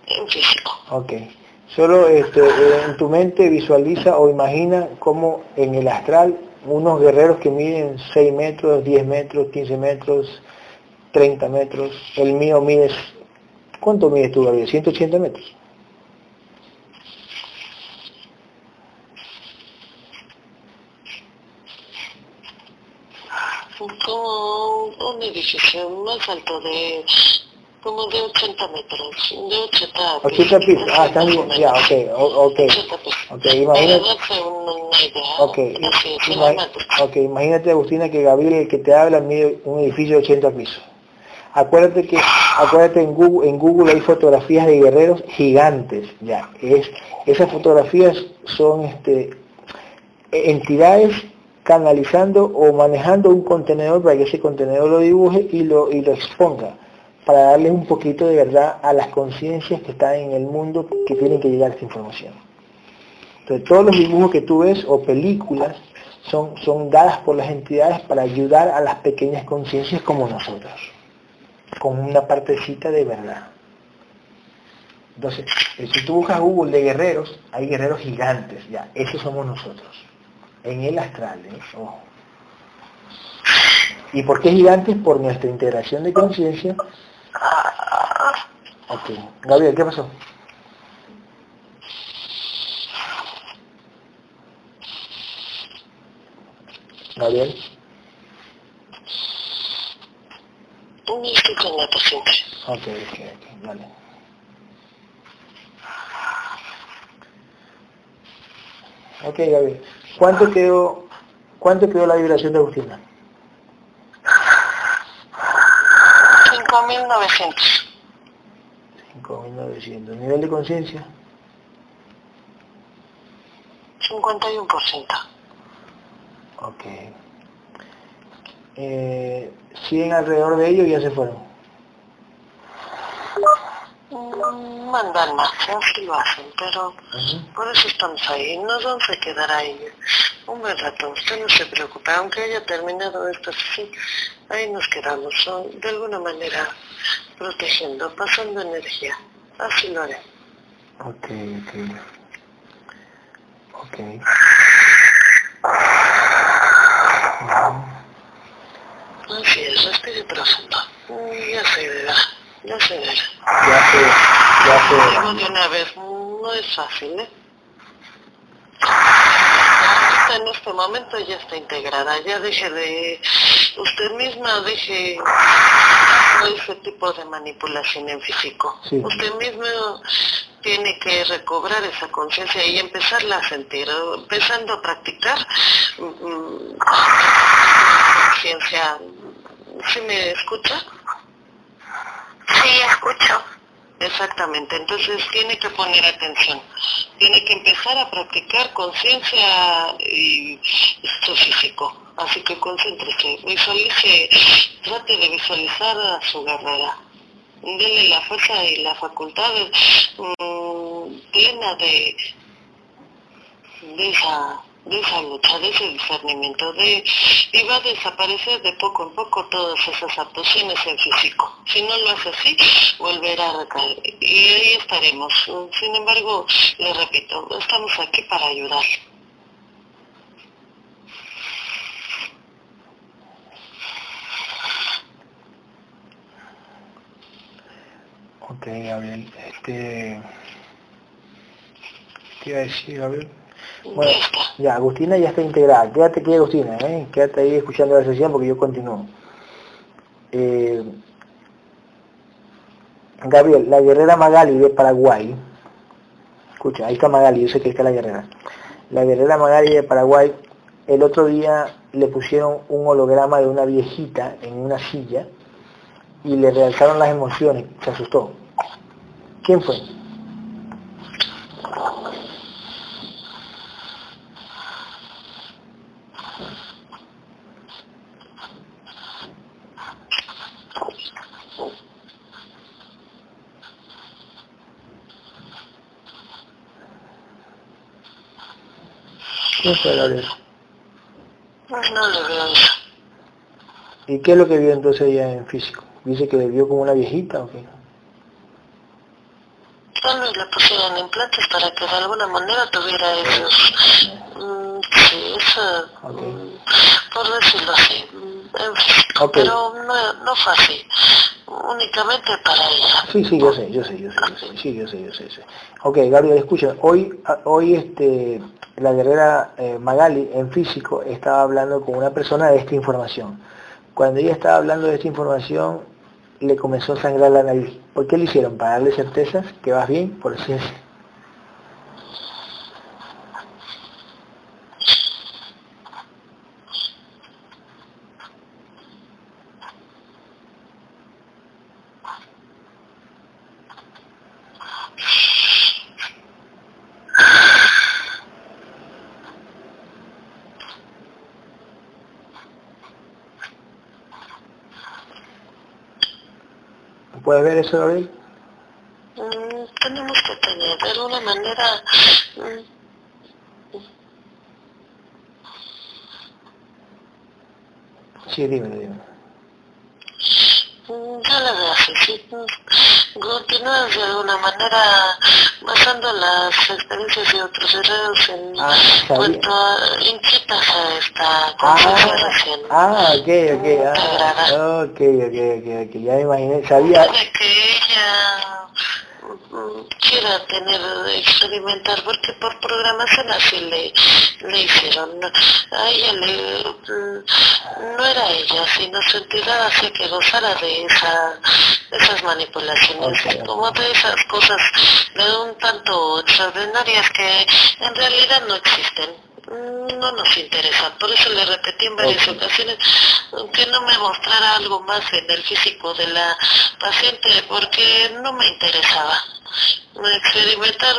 Speaker 2: en físico.
Speaker 1: Okay. Solo este, en tu mente visualiza o imagina como en el astral unos guerreros que miden 6 metros, 10 metros, 15 metros, 30 metros. El mío mide, ¿cuánto mides tú, Gabriel? 180 metros.
Speaker 2: Como un edificio más alto de como de 80 metros, de 80 pisos. 80 pisos,
Speaker 1: ah, están bien, ya, ok, ok. Ok, imagínate. Okay. ok, imagínate Agustina que Gabriel que te habla mide un edificio de 80 pisos. Acuérdate que, acuérdate en Google, en Google hay fotografías de guerreros gigantes, ya. Es, esas fotografías son este, entidades canalizando o manejando un contenedor para que ese contenedor lo dibuje y lo, y lo exponga para darle un poquito de verdad a las conciencias que están en el mundo que tienen que llegar esta información. Entonces todos los dibujos que tú ves o películas son, son dadas por las entidades para ayudar a las pequeñas conciencias como nosotros, con una partecita de verdad. Entonces, eh, si tú buscas Google de guerreros, hay guerreros gigantes, ya, esos somos nosotros, en el astral, ¿eh? ¿Y por qué gigantes? Por nuestra integración de conciencia Ok. Gabriel, ¿qué pasó? Gabriel.
Speaker 2: No estoy con la paciente.
Speaker 1: Ok, ok, ok, dale. Ok, Gabriel. ¿Cuánto quedó, cuánto quedó la vibración de Agustina?
Speaker 2: 5.900.
Speaker 1: 5.900. ¿Nivel de conciencia?
Speaker 2: 51%.
Speaker 1: Ok. Eh, ¿Siguen alrededor de ellos ya se fueron?
Speaker 2: Mm, Mandan más, así lo hacen, pero
Speaker 1: Ujú.
Speaker 2: por eso estamos ahí. Nos vamos a quedar ahí un buen rato. Usted no se preocupe, aunque haya terminado esto así, ahí nos quedamos, ¿no? de alguna manera protegiendo, pasando energía. Así lo haré.
Speaker 1: Ok, ok. Ok.
Speaker 2: Así es, respire profundo. Mm, Ya se verá, ya se verá.
Speaker 1: Ya se, ya se,
Speaker 2: Digo de una vez, no es fácil, ¿eh? Ahorita en este momento ya está integrada, ya deje de, usted misma deje ese tipo de manipulación en físico.
Speaker 1: Sí.
Speaker 2: Usted mismo tiene que recobrar esa conciencia y empezarla a sentir, empezando a practicar mm, conciencia. ¿Sí me escucha?
Speaker 3: sí, escucho.
Speaker 2: Exactamente, entonces tiene que poner atención, tiene que empezar a practicar conciencia y su físico, así que concéntrese, visualice, trate de visualizar a su guerrera, dele la fuerza y la facultad mm, plena de, de esa de esa lucha, de ese discernimiento, de, y va a desaparecer de poco en poco todas esas actuaciones en físico. Si no lo hace así, volverá a recaer. Y ahí estaremos. Sin embargo, le repito, estamos aquí para ayudar.
Speaker 1: Ok, Gabriel. Este... ¿Qué iba a decir, Gabriel? Bueno,
Speaker 2: Ya
Speaker 1: Agustina ya está integrada. Quédate aquí, Agustina, ¿eh? Quédate ahí escuchando la sesión porque yo continúo. Eh, Gabriel, la guerrera Magali de Paraguay. Escucha, ahí está Magali, yo sé que está la guerrera. La guerrera Magali de Paraguay, el otro día le pusieron un holograma de una viejita en una silla y le realzaron las emociones, se asustó. ¿Quién fue?
Speaker 2: Pues no le veo eso.
Speaker 1: ¿Y qué es lo que vio entonces ella en físico? Dice que le vio como una viejita o qué?
Speaker 2: Tal vez le pusieron implantes para que de alguna manera tuviera esos... mm, sí, esa... Mm, por decirlo así, mm, en físico. Pero no, no fue así. Únicamente para ella.
Speaker 1: Sí, sí, yo sé, yo sé, yo sé, yo sé, sí, yo sé, yo sé, yo sé. Ok, Gabriel, escucha, hoy, hoy este, la guerrera eh, Magali en físico estaba hablando con una persona de esta información. Cuando ella estaba hablando de esta información, le comenzó a sangrar la nariz. ¿Por qué lo hicieron? ¿Para darle certezas que vas bien? Por así ¿Puedes ver eso, Gabriel?
Speaker 2: Mm, tenemos que tener de alguna manera mm,
Speaker 1: Sí, dímelo, dímelo.
Speaker 2: mm, ya la veo así, sí, continúas de alguna manera basando las experiencias de otros herreros en
Speaker 1: Ah,
Speaker 2: cuanto a a esta conversación.
Speaker 1: Ah, ok, ok,
Speaker 2: Te
Speaker 1: ah, ok, ok, ok, ok, ya me imaginé, sabía,
Speaker 2: que ella quiera tener, experimentar, porque por programación así le, le hicieron. A ella le, mm, no era ella, sino su entidad hacía que gozara de esa, de esas manipulaciones, como de esas cosas de un tanto extraordinarias que en realidad no existen. No nos interesan, por eso le repetí en varias ocasiones que no me mostrara algo más en el físico de la paciente porque no me interesaba. Experimentar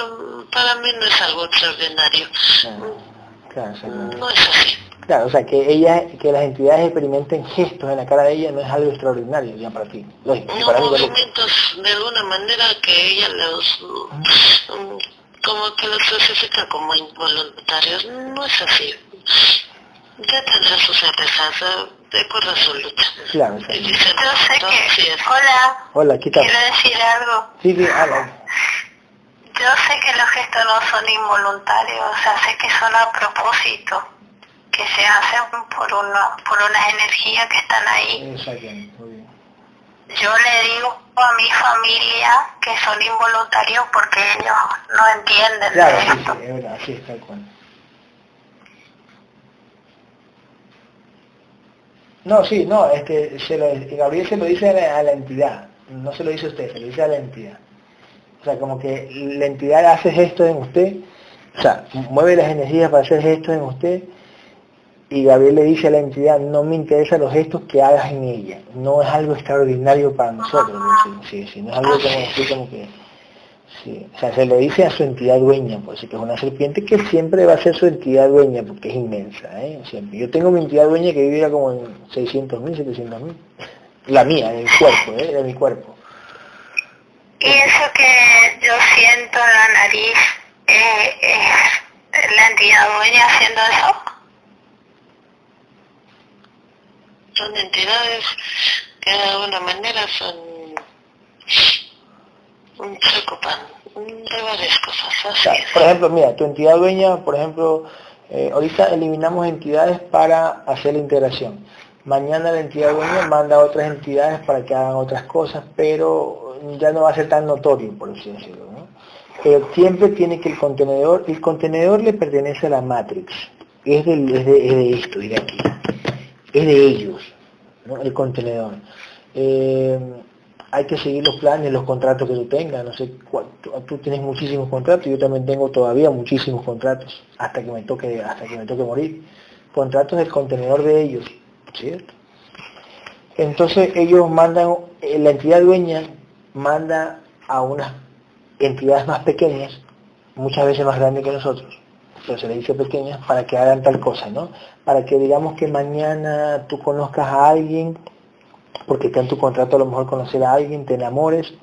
Speaker 2: para mí no es algo extraordinario.
Speaker 1: claro, claro, exactamente.
Speaker 2: No es así.
Speaker 1: Claro, o sea, que ella, que las entidades experimenten gestos en la cara de ella no es algo extraordinario ya para ti. Lógico,
Speaker 2: No
Speaker 1: para
Speaker 2: movimientos de alguna manera que ella los mm, como que los clasifica como involuntarios. No es así. Ya tendrá sus certezas, eh, de acuerdo a su lucha.
Speaker 1: Claro,
Speaker 2: Y
Speaker 1: exacto.
Speaker 2: dice,
Speaker 3: Yo sé
Speaker 2: "No, sí
Speaker 3: que,
Speaker 2: es".
Speaker 3: hola,
Speaker 1: Hola, ¿qué tal?
Speaker 3: quiero decir algo.
Speaker 1: Sí, sí, habla.
Speaker 3: Yo sé que los gestos no son involuntarios, o sea, sé que son a propósito, que se hacen por una, por unas energías que están ahí.
Speaker 1: Exactamente, muy bien.
Speaker 3: Yo le digo a mi familia que son involuntarios porque ellos no entienden
Speaker 1: Claro,
Speaker 3: de
Speaker 1: sí,
Speaker 3: esto.
Speaker 1: sí, es verdad, es tal cual. No, sí, no, este, se lo, Gabriel se lo dice a la, a la entidad, no se lo dice a usted, se lo dice a la entidad. O sea, como que la entidad hace gestos en usted, o sea, mueve las energías para hacer gestos en usted, y Gabriel le dice a la entidad, no me interesan los gestos que hagas en ella, no es algo extraordinario para nosotros, ¿no? sí, sí, sí, no es algo como, así como que, sí, o sea, se lo dice a su entidad dueña, por eso que es una serpiente que siempre va a ser su entidad dueña, porque es inmensa, ¿eh? siempre. Yo tengo mi entidad dueña que vive como en 600 mil, 700 mil, la mía, en el cuerpo, ¿eh? de mi cuerpo.
Speaker 3: Y eso que yo siento en la nariz, eh, es la entidad dueña haciendo eso.
Speaker 2: Son entidades que de alguna manera son se ocupan de varias cosas,
Speaker 1: O sea, por ejemplo, mira, tu entidad dueña, por ejemplo, eh, ahorita eliminamos entidades para hacer la integración. Mañana la entidad dueña manda a otras entidades para que hagan otras cosas, pero ya no va a ser tan notorio, por así decirlo. ¿no? Pero siempre tiene que el contenedor, el contenedor le pertenece a la Matrix, es, del- es de, es de esto, y de aquí, es de ellos, el contenedor. Eh, hay que seguir los planes, los contratos que tú tengas, no sé, tú, tú tienes muchísimos contratos, yo también tengo todavía muchísimos contratos, hasta que me toque, hasta que me toque morir. Contratos del contenedor de ellos, ¿cierto? Entonces ellos mandan, eh, la entidad dueña manda a unas entidades más pequeñas, muchas veces más grandes que nosotros, pero se le dice pequeñas, para que hagan tal cosa, ¿no? Para que digamos que mañana tú conozcas a alguien, porque está en tu contrato a lo mejor conocer a alguien, te enamores,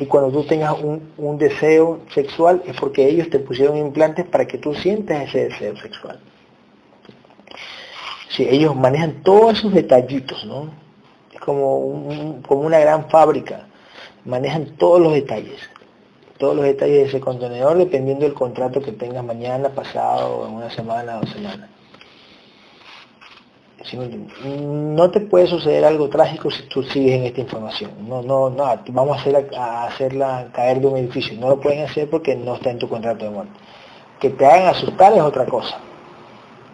Speaker 1: y cuando tú tengas un, deseo sexual es porque ellos te pusieron implantes para que tú sientas ese deseo sexual. Sí, ellos manejan todos esos detallitos, ¿no? Es como una gran fábrica, manejan todos los detalles, todos los detalles de ese contenedor dependiendo del contrato que tengas mañana, pasado, en una semana dos semanas. No te puede suceder algo trágico si tú sigues en esta información. No, no, no, vamos a, hacerla, a hacerla caer de un edificio. No lo pueden hacer porque no está en tu contrato de muerte. Que te hagan asustar es otra cosa.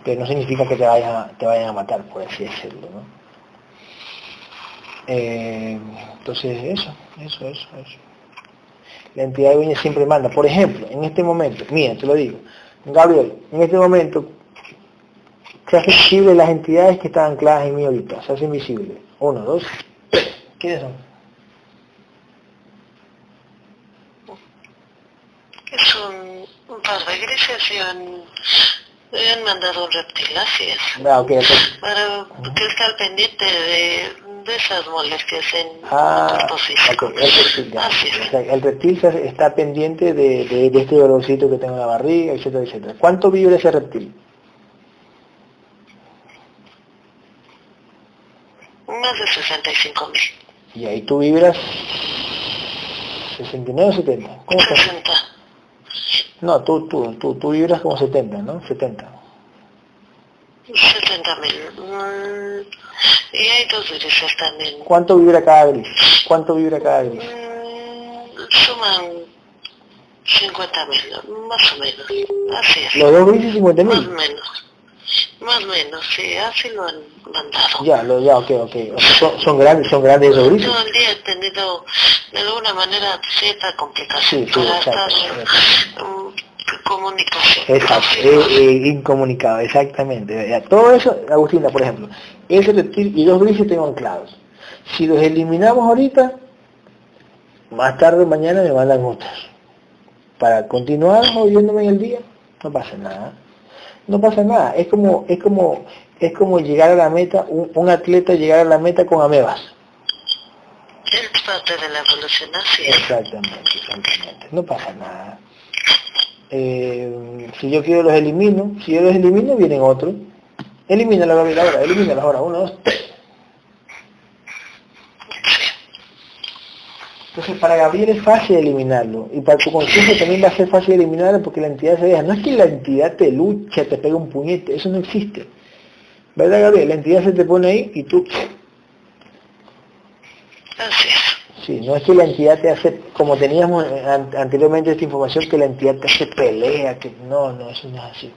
Speaker 1: Que no significa que te vayan a, te vayan a matar, por así decirlo. ¿no? Eh, entonces, eso, eso, eso, eso. La entidad dueña siempre manda. Por ejemplo, en este momento, mira, te lo digo, Gabriel, en este momento se hacen visibles las entidades que están ancladas en mí ahorita, se hacen visibles. Uno, dos, tres. ¿Quiénes son?
Speaker 2: Es un, par de grises y han, y han mandado un reptil, así es.
Speaker 1: Ah.
Speaker 2: Para que esté al pendiente de, de esas molestias en
Speaker 1: Ah,
Speaker 2: el cuerpo físico.
Speaker 1: ok, el reptil, ya.
Speaker 2: Así es.
Speaker 1: O sea, el reptil está pendiente de, de- de este dolorcito que tengo en la barriga, etcétera, etcétera. ¿Cuánto vibra ese reptil?
Speaker 2: Más de 65 mil.
Speaker 1: Y ahí tú vibras 69 o 70. ¿Cómo estás?
Speaker 2: 60.
Speaker 1: No, tú, tú, tú, tú vibras como 70, ¿no? 70.
Speaker 2: 70 mil. Mm, y hay dos grises también.
Speaker 1: ¿Cuánto vibra cada gris? ¿Cuánto vibra cada gris?
Speaker 2: Mm, suman 50 mil, más o menos. Así es.
Speaker 1: Los dos grises 50
Speaker 2: Más o menos. Más o menos, sí, así lo han mandado.
Speaker 1: Ya, lo, ya, ok, ok. O sea, son, son grandes, son grandes esos grises.
Speaker 2: Todo el día he tenido de alguna manera cierta complicación
Speaker 1: Sí, sí,
Speaker 2: para
Speaker 1: exacto,
Speaker 2: estar en comunicación.
Speaker 1: Exacto, eh, eh, incomunicado, exactamente. Todo eso, Agustina, por ejemplo, ese reptil y dos grises tengo anclados. Si los eliminamos ahorita, más tarde o mañana me mandan otros. Para continuar jodiéndome en el día, no pasa nada. No pasa nada. Es como, es como, es como llegar a la meta, un, un atleta llegar a la meta con amebas.
Speaker 2: Es parte de la evolución, así.
Speaker 1: Exactamente, exactamente. No pasa nada. Eh, si yo quiero los elimino, si yo los elimino vienen otros. Elimínalo Gabriel ahora, elimínalo ahora, uno, dos. Entonces para Gabriel es fácil eliminarlo y para tu conciencia también va a ser fácil eliminarlo porque la entidad se deja. No es que la entidad te lucha, te pega un puñete, eso no existe. ¿Verdad Gabriel? La entidad se te pone ahí y tú... Sí, no es que la entidad te hace, como teníamos an- anteriormente esta información, que la entidad te hace pelea, que no, no, eso no es así.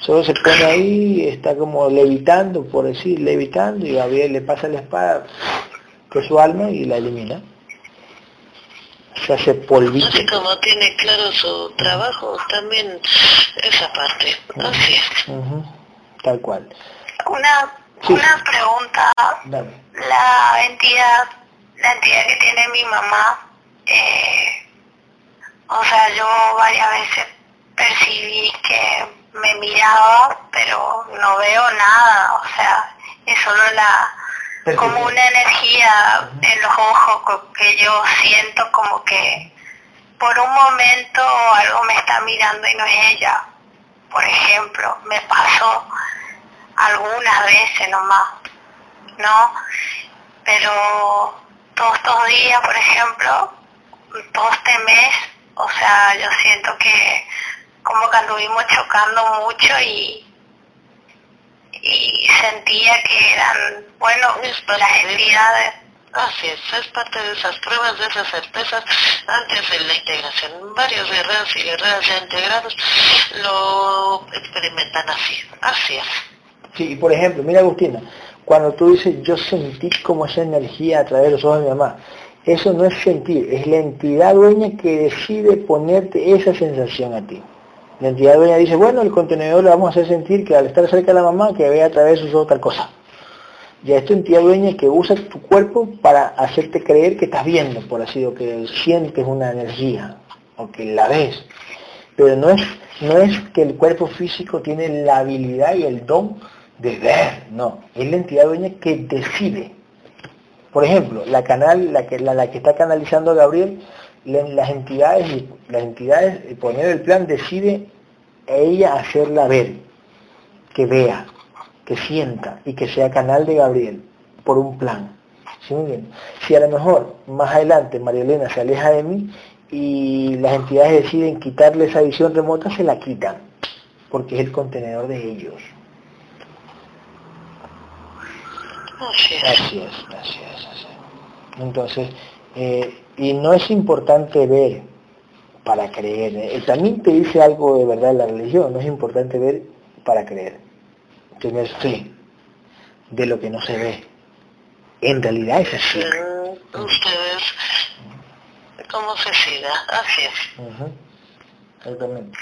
Speaker 1: Solo se pone ahí, está como levitando, por decir, levitando, y Gabriel le pasa la espada, que es su alma, y la elimina. Se hace polvito.
Speaker 2: Así como tiene claro su trabajo, también esa parte. Así es.
Speaker 1: Tal cual.
Speaker 3: Una,
Speaker 1: Sí.
Speaker 3: una pregunta.
Speaker 1: Dame.
Speaker 3: La entidad, la entidad que tiene mi mamá, eh, o sea, yo varias veces percibí que me miraba, pero no veo nada, o sea, es solo la como una energía en los ojos que yo siento como que por un momento algo me está mirando y no es ella. Por ejemplo, me pasó algunas veces nomás, ¿no? Pero todos estos días, por ejemplo, todo este mes, o sea, yo siento que como que anduvimos chocando mucho y, y sentía que eran, bueno,
Speaker 2: Es parte
Speaker 3: las
Speaker 2: de-
Speaker 3: entidades.
Speaker 2: Así es, es parte de esas pruebas, de esas certezas antes de la integración. Varios guerreros y guerreras ya integrados lo experimentan así. Así es.
Speaker 1: Sí, y por ejemplo, mira Agustina, cuando tú dices yo sentí como esa energía a través de los ojos de mi mamá, eso no es sentir, es la entidad dueña que decide ponerte esa sensación a ti. La entidad dueña dice, bueno, el contenedor le vamos a hacer sentir que al estar cerca de la mamá, que vea a través de sus ojos tal cosa. Ya es tu entidad dueña que usa tu cuerpo para hacerte creer que estás viendo, por así decirlo, que sientes una energía, o que la ves. Pero no es, no es que el cuerpo físico tiene la habilidad y el don de ver, no, es la entidad dueña que decide. Por ejemplo, la canal, la que, la, que está canalizando Gabriel, la- las entidades, las entidades, poner el plan, decide ella hacerla ver, que vea, que sienta y que sea canal de Gabriel por un plan. Si a lo mejor más adelante María Elena se aleja de mí y las entidades deciden quitarle esa visión remota, se la quitan, porque es el contenedor de ellos.
Speaker 2: Así es.
Speaker 1: Así es, así es. Entonces, eh, y no es importante ver para creer. eh, También te dice algo de verdad la religión, no es importante ver para creer. Tener fe de lo que no se ve. En realidad es así.
Speaker 2: Mm, Ustedes, ¿cómo se siga? Así es.
Speaker 1: Exactamente.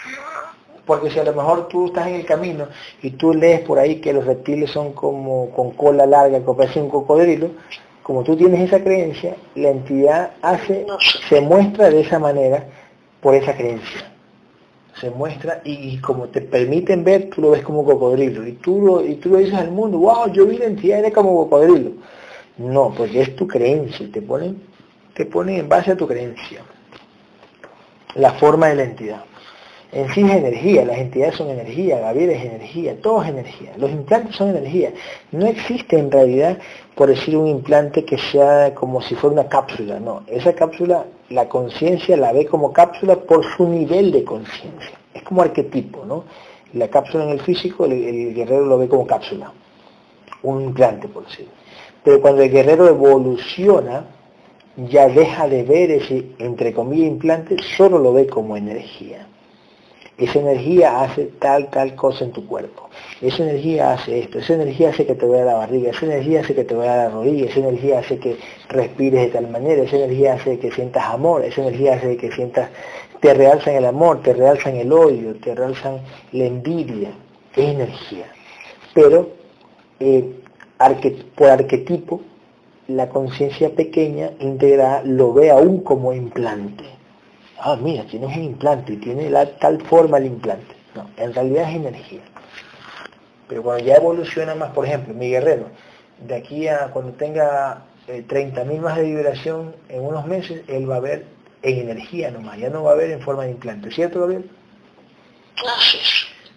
Speaker 1: Porque si a lo mejor tú estás en el camino y tú lees por ahí que los reptiles son como con cola larga, que parece un cocodrilo, como tú tienes esa creencia, la entidad hace, se muestra de esa manera por esa creencia. Se muestra y como te permiten ver, tú lo ves como cocodrilo. Y tú lo, y tú lo dices al mundo, wow, yo vi la entidad, era como cocodrilo. No, porque es tu creencia, te ponen, te pone en base a tu creencia la forma de la entidad. En sí es energía, las entidades son energía, Gabriel es energía, todo es energía, los implantes son energía. No existe en realidad, por decir un implante que sea como si fuera una cápsula, no, esa cápsula la conciencia la ve como cápsula por su nivel de conciencia. Es como arquetipo, ¿no? La cápsula en el físico, el, guerrero lo ve como cápsula, un implante, por decirlo. Pero cuando el guerrero evoluciona, ya deja de ver ese, entre comillas, implante, solo lo ve como energía. Esa energía hace tal, tal cosa en tu cuerpo. Esa energía hace esto. Esa energía hace que te vea la barriga. Esa energía hace que te vea la rodilla. Esa energía hace que respires de tal manera. Esa energía hace que sientas amor. Esa energía hace que sientas, te realzan el amor, te realzan el odio, te realzan la envidia. Es energía. Pero eh, por arquetipo, la conciencia pequeña integrada lo ve aún como implante ah, mira, tienes un implante y tiene tal forma el implante. No, en realidad es energía. Pero cuando ya evoluciona más, por ejemplo, mi guerrero, de aquí a cuando tenga 30.000 eh, más de vibración en unos meses, él va a ver en energía nomás, ya no va a ver en forma de implante, ¿cierto, Gabriel?
Speaker 2: Así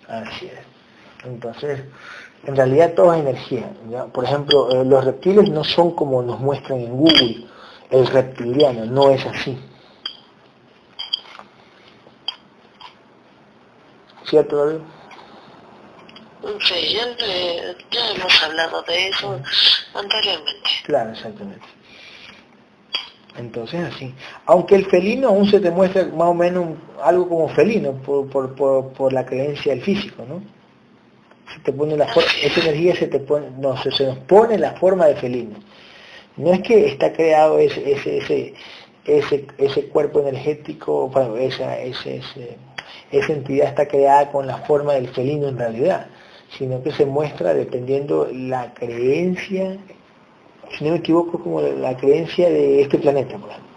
Speaker 1: Así es. Entonces, en realidad todo es energía. Por ejemplo, eh, los reptiles no son como nos muestran en Google, el reptiliano, no es así. ¿Cierto David?
Speaker 2: Sí, ya, hemos hablado de eso anteriormente.
Speaker 1: Claro, exactamente. Entonces así. Aunque el felino aún se te muestra más o menos algo como felino por, por, por, por la creencia del físico, ¿no? Se te pone la esa energía se te pone, no, se, se, nos pone la forma de felino. No es que está creado ese, ese, ese, ese, ese cuerpo energético, bueno, esa, ese, ese esa entidad está creada con la forma del felino en realidad, sino que se muestra dependiendo la creencia, si no me equivoco, como la creencia de este planeta, por ejemplo.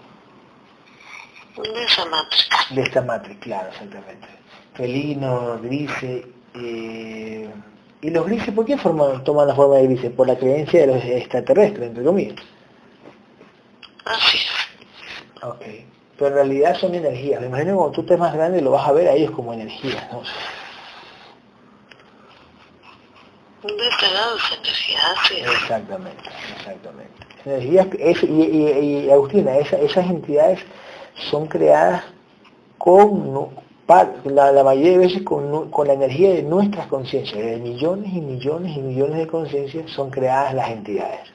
Speaker 2: De esa matriz.
Speaker 1: De esta matriz, claro, exactamente. Felino, grises, eh, ¿y los grises por qué forman, toman la forma de grises? Por la creencia de los extraterrestres, entre comillas.
Speaker 2: Así es.
Speaker 1: Ok pero en realidad son energías. Me imagino que cuando tú estés más grande lo vas a ver a ellos como energías. ¿no?
Speaker 2: De lado es energía, sí.
Speaker 1: Exactamente, exactamente. Energías, es, y, Agustina, esas entidades son creadas con, la, la mayoría de veces con, con la energía de nuestras conciencias, de millones y millones y millones de conciencias son creadas las entidades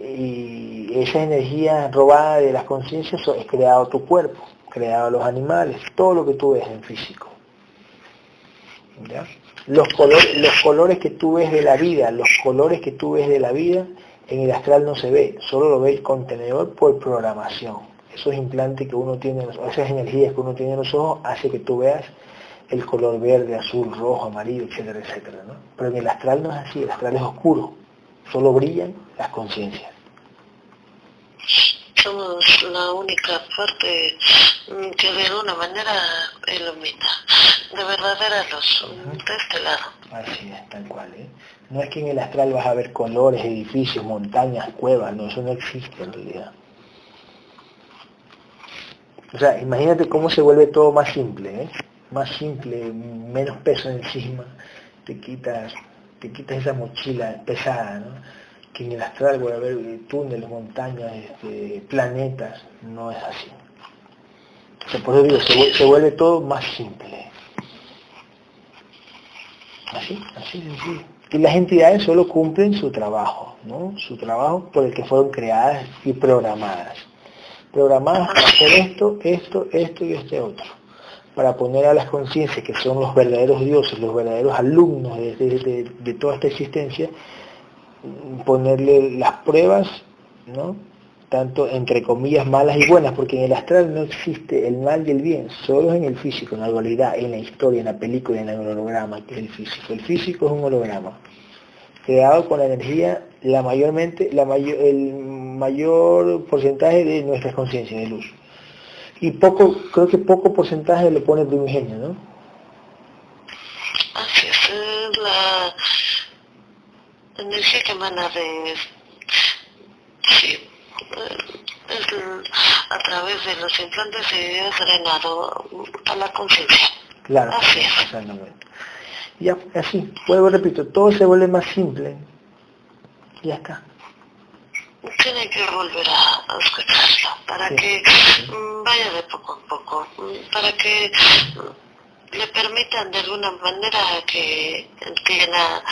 Speaker 1: y esa energía robada de las conciencias es creado tu cuerpo, creado los animales, todo lo que tú ves en físico. Los, colores, los colores que tú ves de la vida, los colores que tú ves de la vida, en el astral no se ve, solo lo ve el contenedor por programación. Esos implantes que uno tiene, esas energías que uno tiene en los ojos, hace que tú veas el color verde, azul, rojo, amarillo, etcétera, etcétera. Pero en el astral no es así, el astral es oscuro solo brillan las conciencias.
Speaker 2: Somos la única parte que de alguna manera ilumina, de verdadera luz, de este lado.
Speaker 1: Así es, tal cual. ¿eh? No es que en el astral vas a ver colores, edificios, montañas, cuevas, no, eso no existe en realidad. O sea, imagínate cómo se vuelve todo más simple, ¿eh? más simple, menos peso encima, te quitas te quitas esa mochila pesada, ¿no? que en el astral voy a ver túneles, montañas, este, planetas, no es así. Por eso se, vuelve todo más simple. Así, así, así. Y las entidades solo cumplen su trabajo, ¿no? Su trabajo por el que fueron creadas y programadas. Programadas para hacer esto, esto, esto y este otro para poner a las conciencias, que son los verdaderos dioses, los verdaderos alumnos de, toda esta existencia, ponerle las pruebas, ¿no? tanto entre comillas malas y buenas, porque en el astral no existe el mal y el bien, solo en el físico, en la dualidad, en la historia, en la película, en el holograma, que es el físico. El físico es un holograma, creado con la energía, la mayormente, la mayor, el mayor porcentaje de nuestras conciencias de luz y poco, creo que poco porcentaje le pone primigenio, ¿no?
Speaker 2: Así es, la energía que emana de... Sí, es a través de los implantes se ha drenado a la conciencia.
Speaker 1: Claro,
Speaker 2: así es.
Speaker 1: Exactamente. Ya, así, vuelvo, repito, todo se vuelve más simple. Ya está.
Speaker 2: Tiene que volver a, escucharlo para que mm, vaya de poco a poco, mm, para que mm, le permitan de alguna manera que entienda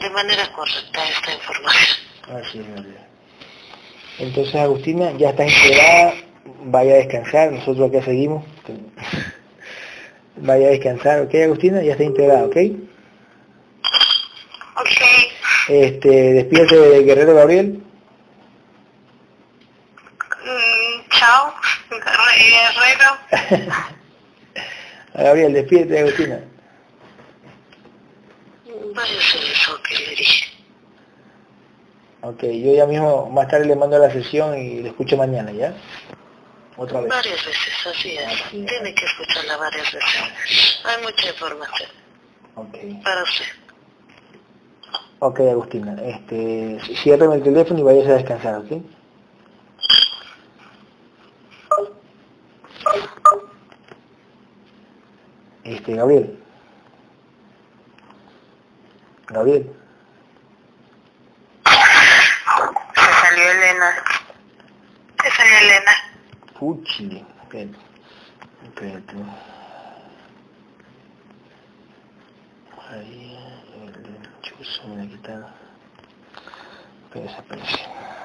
Speaker 2: de manera correcta esta información.
Speaker 1: Así es, Entonces, Agustina, ya está integrada, vaya a descansar, nosotros acá seguimos. Vaya a descansar, ¿ok, Agustina? Ya está integrada, ¿ok?
Speaker 3: Ok.
Speaker 1: Este, despídete del guerrero Gabriel.
Speaker 3: Guerrero.
Speaker 1: Gabriel, despídete, Agustina.
Speaker 2: Vaya eso que le dije.
Speaker 1: Ok, yo ya mismo más tarde le mando la sesión y le escucho mañana, ¿ya? Otra vez.
Speaker 2: Varias veces, así es. Tiene que escucharla varias veces. Hay mucha información.
Speaker 1: Ok.
Speaker 2: Para usted.
Speaker 1: Ok, Agustina. Este, ciérrame el teléfono y vayas a descansar, ¿ok? Este, Gabriel. Gabriel.
Speaker 3: Se salió Elena. Se salió Elena.
Speaker 1: Puchi. Espérate. Espérate. Ahí, el chuzo me ha quitado. Pero desapareció.